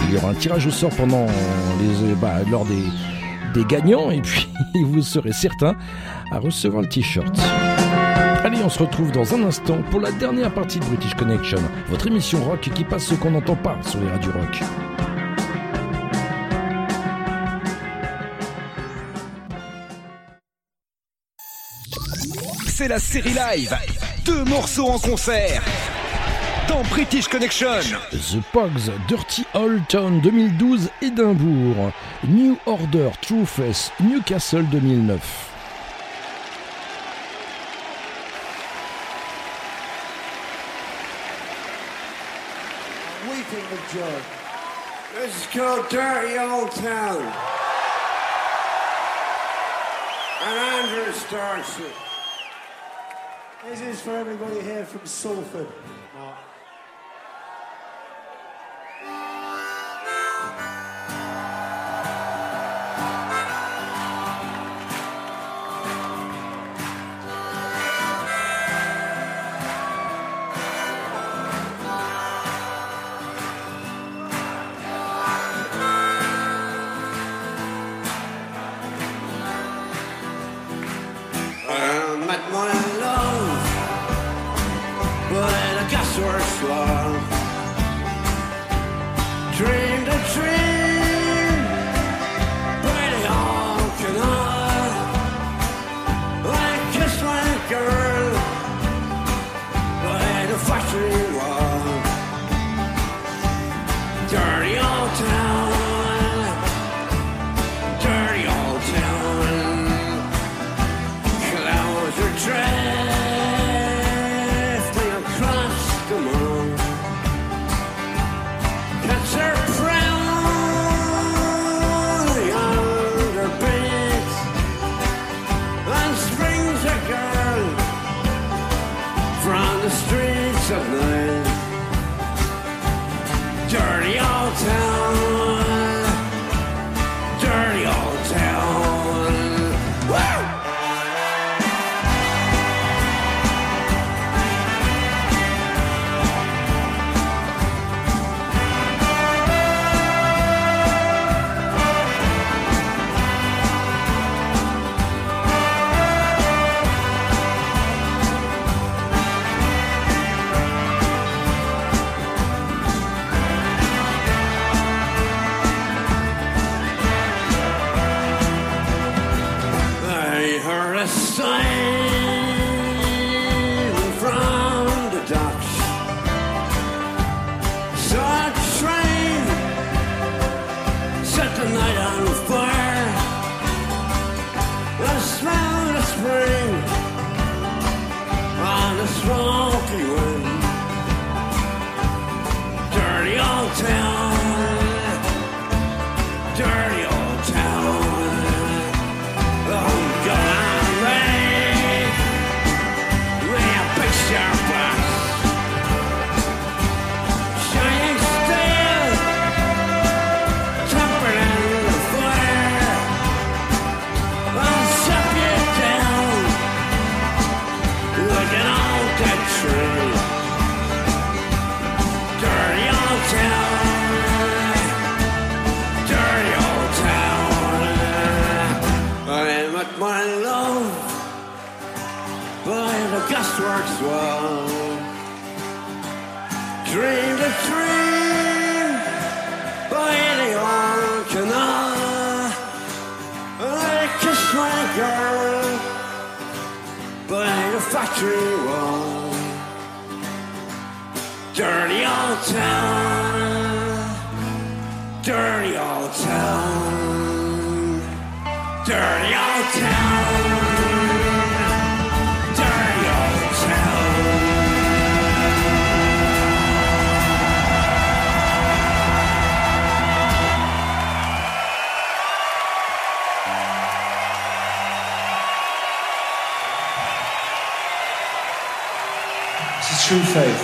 Il y aura un tirage au sort pendant les, bah, lors des, des gagnants et puis [LAUGHS] vous serez certain à recevoir le t-shirt. Allez, on se retrouve dans un instant pour la dernière partie de British Connection, votre émission rock qui passe ce qu'on n'entend pas sur les radios rock. C'est la série live. Deux morceaux en concert. Dans British Connection. The Pogs, Dirty Old Town 2012, Édimbourg. New Order, True Face, Newcastle 2009. weeping with joy. This is called Dirty Old Town. And Andrew starts it. This is for everybody here from Salford. By the gasworks wall. Dreamed a dream by the old canal. I kissed my girl by the factory wall. Dirty old town, dirty old town. Dirty true faith.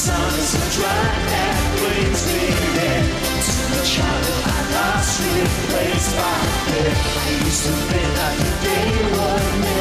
sun's a dry that brings me near to the child I lost, replaced by fear. I used to think that the day would near.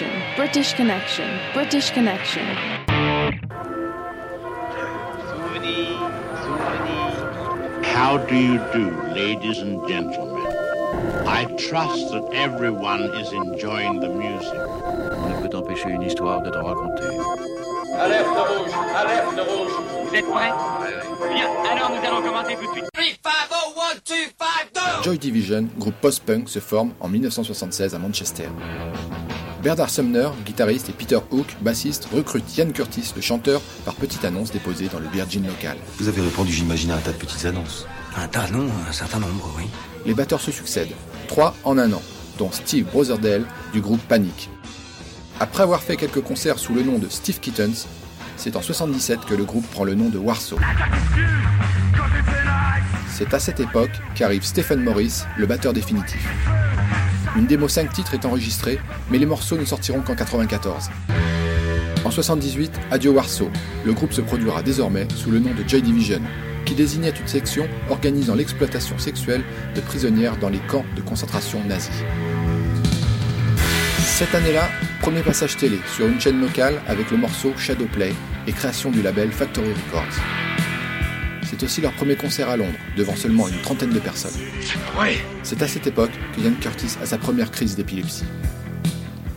British Connection, British Connection, British Connection. How do you do, ladies and gentlemen? I trust that everyone is enjoying the music. On ne peut empêcher une histoire de te raconter. Alerte rouge, alerte rouge. Vous êtes prêts? Bien, alors nous allons commencer tout de suite. 3, 5, 0, 1, 2, 5, 2 Joy Division, groupe post-punk, se forme en 1976 à Manchester. Bernard Sumner, guitariste, et Peter Hook, bassiste, recrutent Ian Curtis, le chanteur, par petite annonce déposée dans le Virgin local. Vous avez répondu, j'imagine, à un tas de petites annonces. Un tas, non, un certain nombre, oui. Les batteurs se succèdent, trois en un an, dont Steve Brotherdale du groupe Panic. Après avoir fait quelques concerts sous le nom de Steve Kittens, c'est en 77 que le groupe prend le nom de Warsaw. C'est à cette époque qu'arrive Stephen Morris, le batteur définitif. Une démo 5 titres est enregistrée, mais les morceaux ne sortiront qu'en 94. En 78, Adieu Warsaw, le groupe se produira désormais sous le nom de Joy Division, qui désignait une section organisant l'exploitation sexuelle de prisonnières dans les camps de concentration nazis. Cette année-là, premier passage télé sur une chaîne locale avec le morceau Shadowplay et création du label Factory Records. C'est aussi leur premier concert à Londres, devant seulement une trentaine de personnes. C'est à cette époque que Ian Curtis a sa première crise d'épilepsie.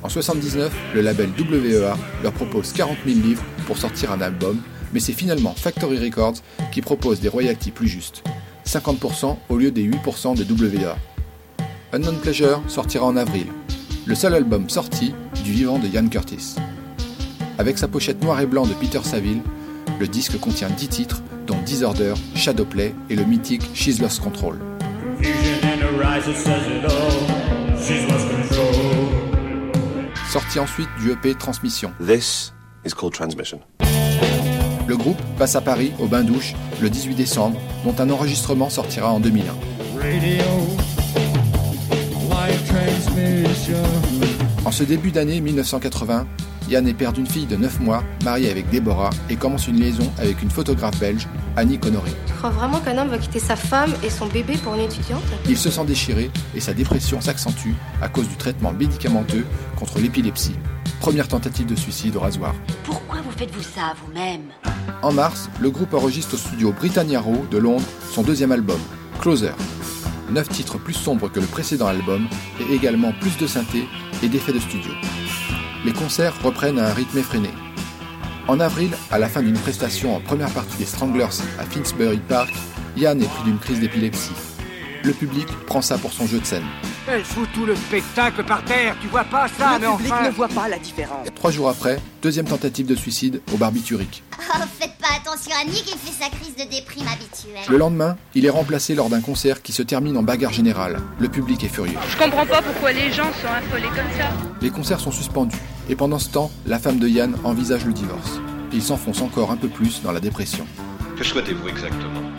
En 79, le label WEA leur propose 40 000 livres pour sortir un album, mais c'est finalement Factory Records qui propose des royalties plus justes, 50% au lieu des 8% de WEA. Unknown Pleasure sortira en avril, le seul album sorti du vivant de Ian Curtis. Avec sa pochette noir et blanc de Peter Saville, le disque contient 10 titres, dont Disorder, Shadowplay et le mythique She's Lost Control. Sorti ensuite du EP Transmission. This is called transmission. Le groupe passe à Paris au Bain Douche le 18 décembre, dont un enregistrement sortira en 2001. En ce début d'année 1980, Yann est père d'une fille de 9 mois, marié avec Déborah, et commence une liaison avec une photographe belge, Annie Connery. Tu crois vraiment qu'un homme va quitter sa femme et son bébé pour une étudiante? Il se sent déchiré et sa dépression s'accentue à cause du traitement médicamenteux contre l'épilepsie. Première tentative de suicide au rasoir. Pourquoi vous faites-vous ça vous-même? En mars, le groupe enregistre au studio Britannia Row de Londres son deuxième album, Closer. Neuf titres plus sombres que le précédent album et également plus de synthé et d'effets de studio. Les concerts reprennent à un rythme effréné. En avril, à la fin d'une prestation en première partie des Stranglers à Finsbury Park, Ian est pris d'une crise d'épilepsie. Le public prend ça pour son jeu de scène. Elle fout tout le spectacle par terre, tu vois pas ça, Le public enfin... ne voit pas la différence. Trois jours après, deuxième tentative de suicide au barbiturique. [LAUGHS] Oh, faites pas attention à Nick, il fait sa crise de déprime habituelle. Le lendemain, il est remplacé lors d'un concert qui se termine en bagarre générale. Le public est furieux. Je comprends pas pourquoi les gens sont affolés comme ça. Les concerts sont suspendus, et pendant ce temps, la femme de Yann envisage le divorce. Il s'enfonce encore un peu plus dans la dépression. Que souhaitez-vous exactement?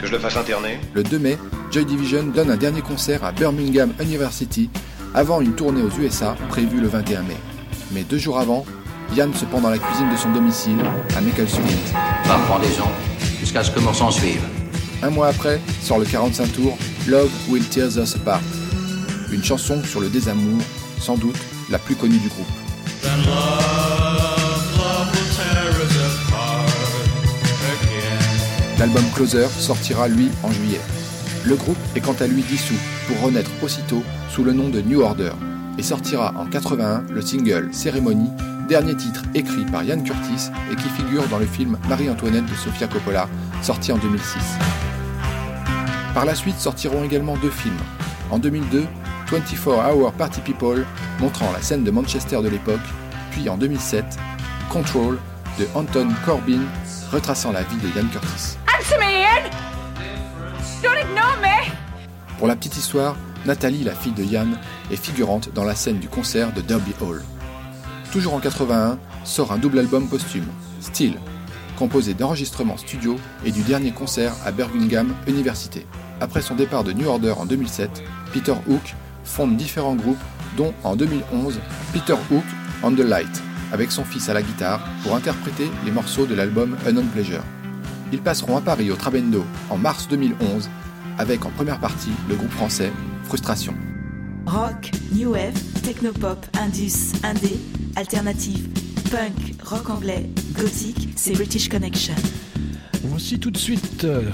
Que je le fasse interner Le 2 mai, Joy Division donne un dernier concert à Birmingham University avant une tournée aux USA prévue le 21 mai. Mais deux jours avant, Yann se pend dans la cuisine de son domicile à Macclesfield. Par pendaison, jusqu'à ce que mon sang suive. Un mois après, sort le 45 tours Love Will Tear Us Apart, une chanson sur le désamour, sans doute la plus connue du groupe. L'album Closer sortira lui en juillet. Le groupe est quant à lui dissous pour renaître aussitôt sous le nom de New Order et sortira en 81 le single Ceremony dernier titre écrit par Ian Curtis et qui figure dans le film Marie-Antoinette de Sofia Coppola, sorti en 2006. Par la suite sortiront également deux films. En 2002, 24 Hour Party People, montrant la scène de Manchester de l'époque, puis en 2007, Control de Anton Corbin, retraçant la vie de Ian Curtis. Pour la petite histoire, Nathalie, la fille de Ian, est figurante dans la scène du concert de Derby Hall. Toujours en 81, sort un double album posthume, Still, composé d'enregistrements studio et du dernier concert à Birmingham Université. Après son départ de New Order en 2007, Peter Hook fonde différents groupes, dont en 2011 Peter Hook on the Light, avec son fils à la guitare pour interpréter les morceaux de l'album Unknown Pleasure. Ils passeront à Paris au Trabendo en mars 2011, avec en première partie le groupe français Frustration. Rock, new wave, technopop, indus, indé, alternative, punk, rock anglais, gothique, c'est British Connection. Voici tout de suite euh,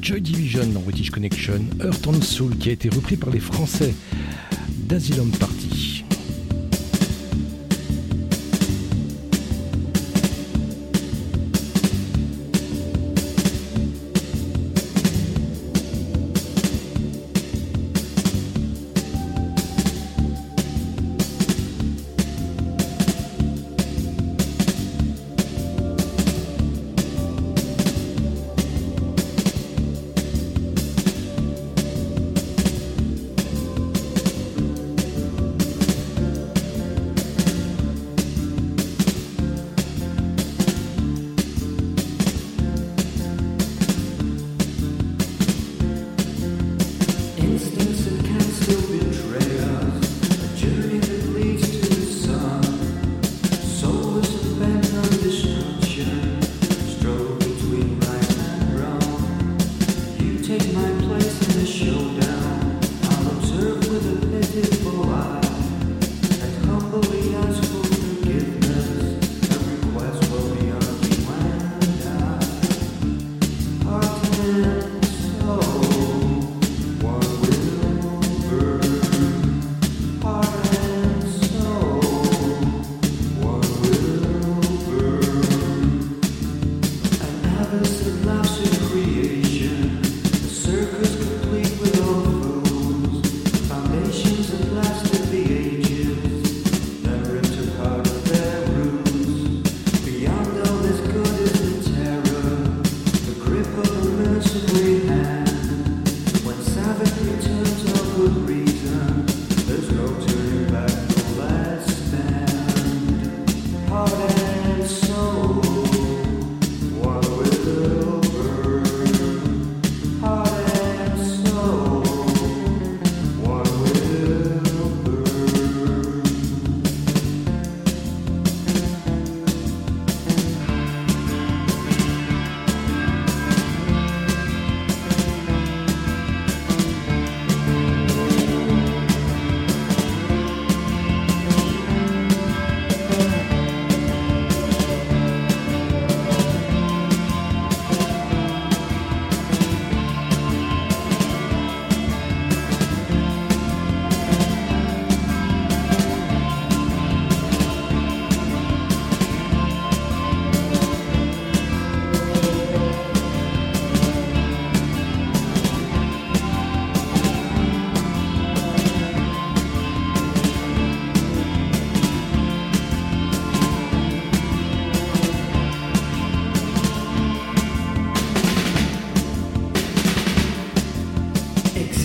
Joy Division dans British Connection, Earth and Soul, qui a été repris par les Français d'Asylum Party.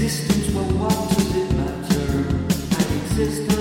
Existence, well, what does it matter? I exist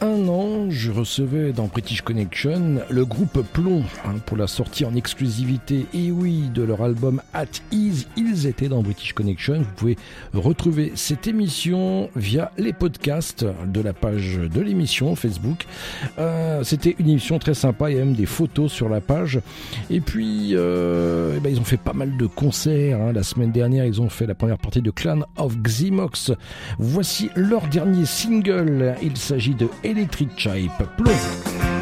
un an, je recevais dans British Connection le groupe Plomb hein, pour la sortie en exclusivité, et oui, de leur album At Ease. Ils étaient dans British Connection. Vous pouvez retrouver cette émission via les podcasts de la page de l'émission Facebook. Euh, C'était une émission très sympa, il y a même des photos sur la page. Et puis, euh, eh ben, ils ont fait pas mal de concerts. hein. La semaine dernière, ils ont fait la première partie de Clan of Ximox. Voici leur dernier single. Il s'agit de Electric Chipe. Plomb.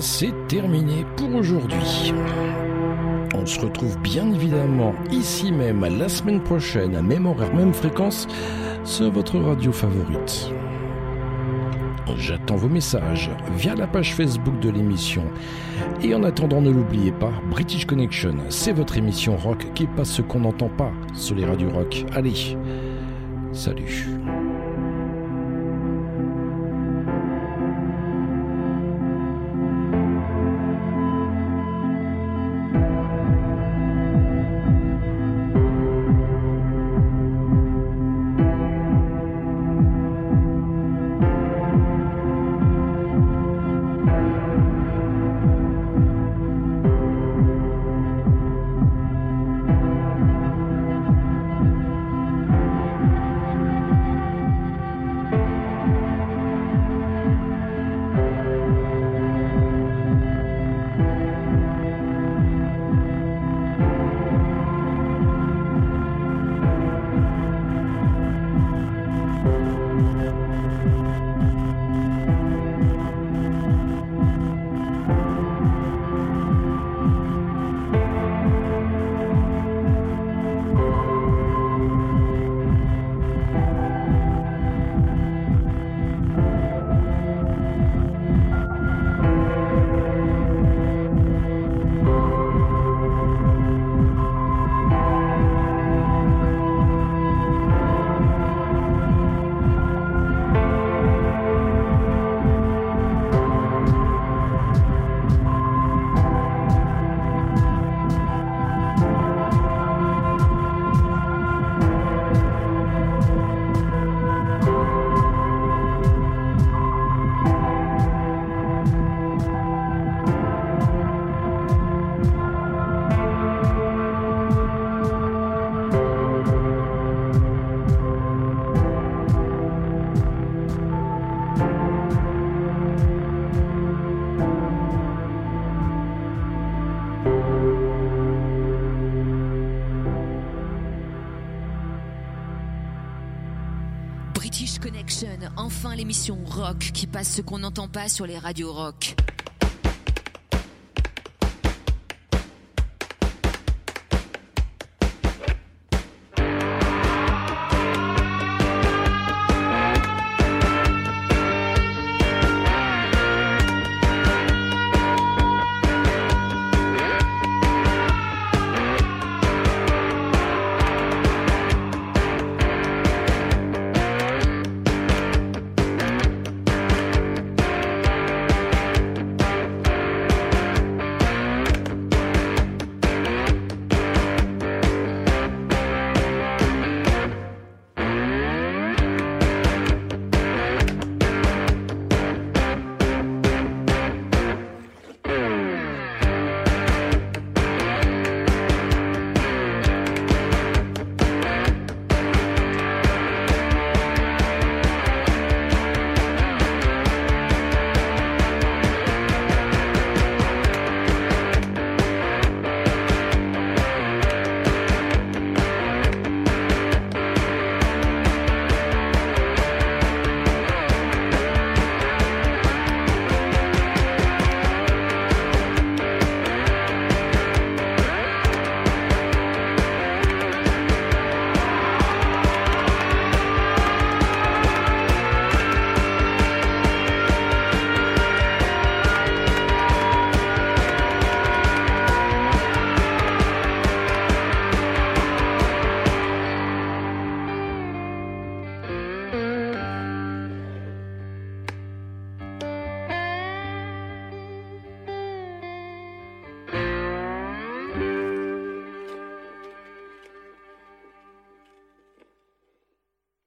C'est terminé pour aujourd'hui. On se retrouve bien évidemment ici même la semaine prochaine, à même horaire, même fréquence, sur votre radio favorite. J'attends vos messages via la page Facebook de l'émission. Et en attendant, ne l'oubliez pas, British Connection, c'est votre émission rock qui passe ce qu'on n'entend pas sur les radios rock. Allez, salut. Qui passe ce qu'on n'entend pas sur les radios rock.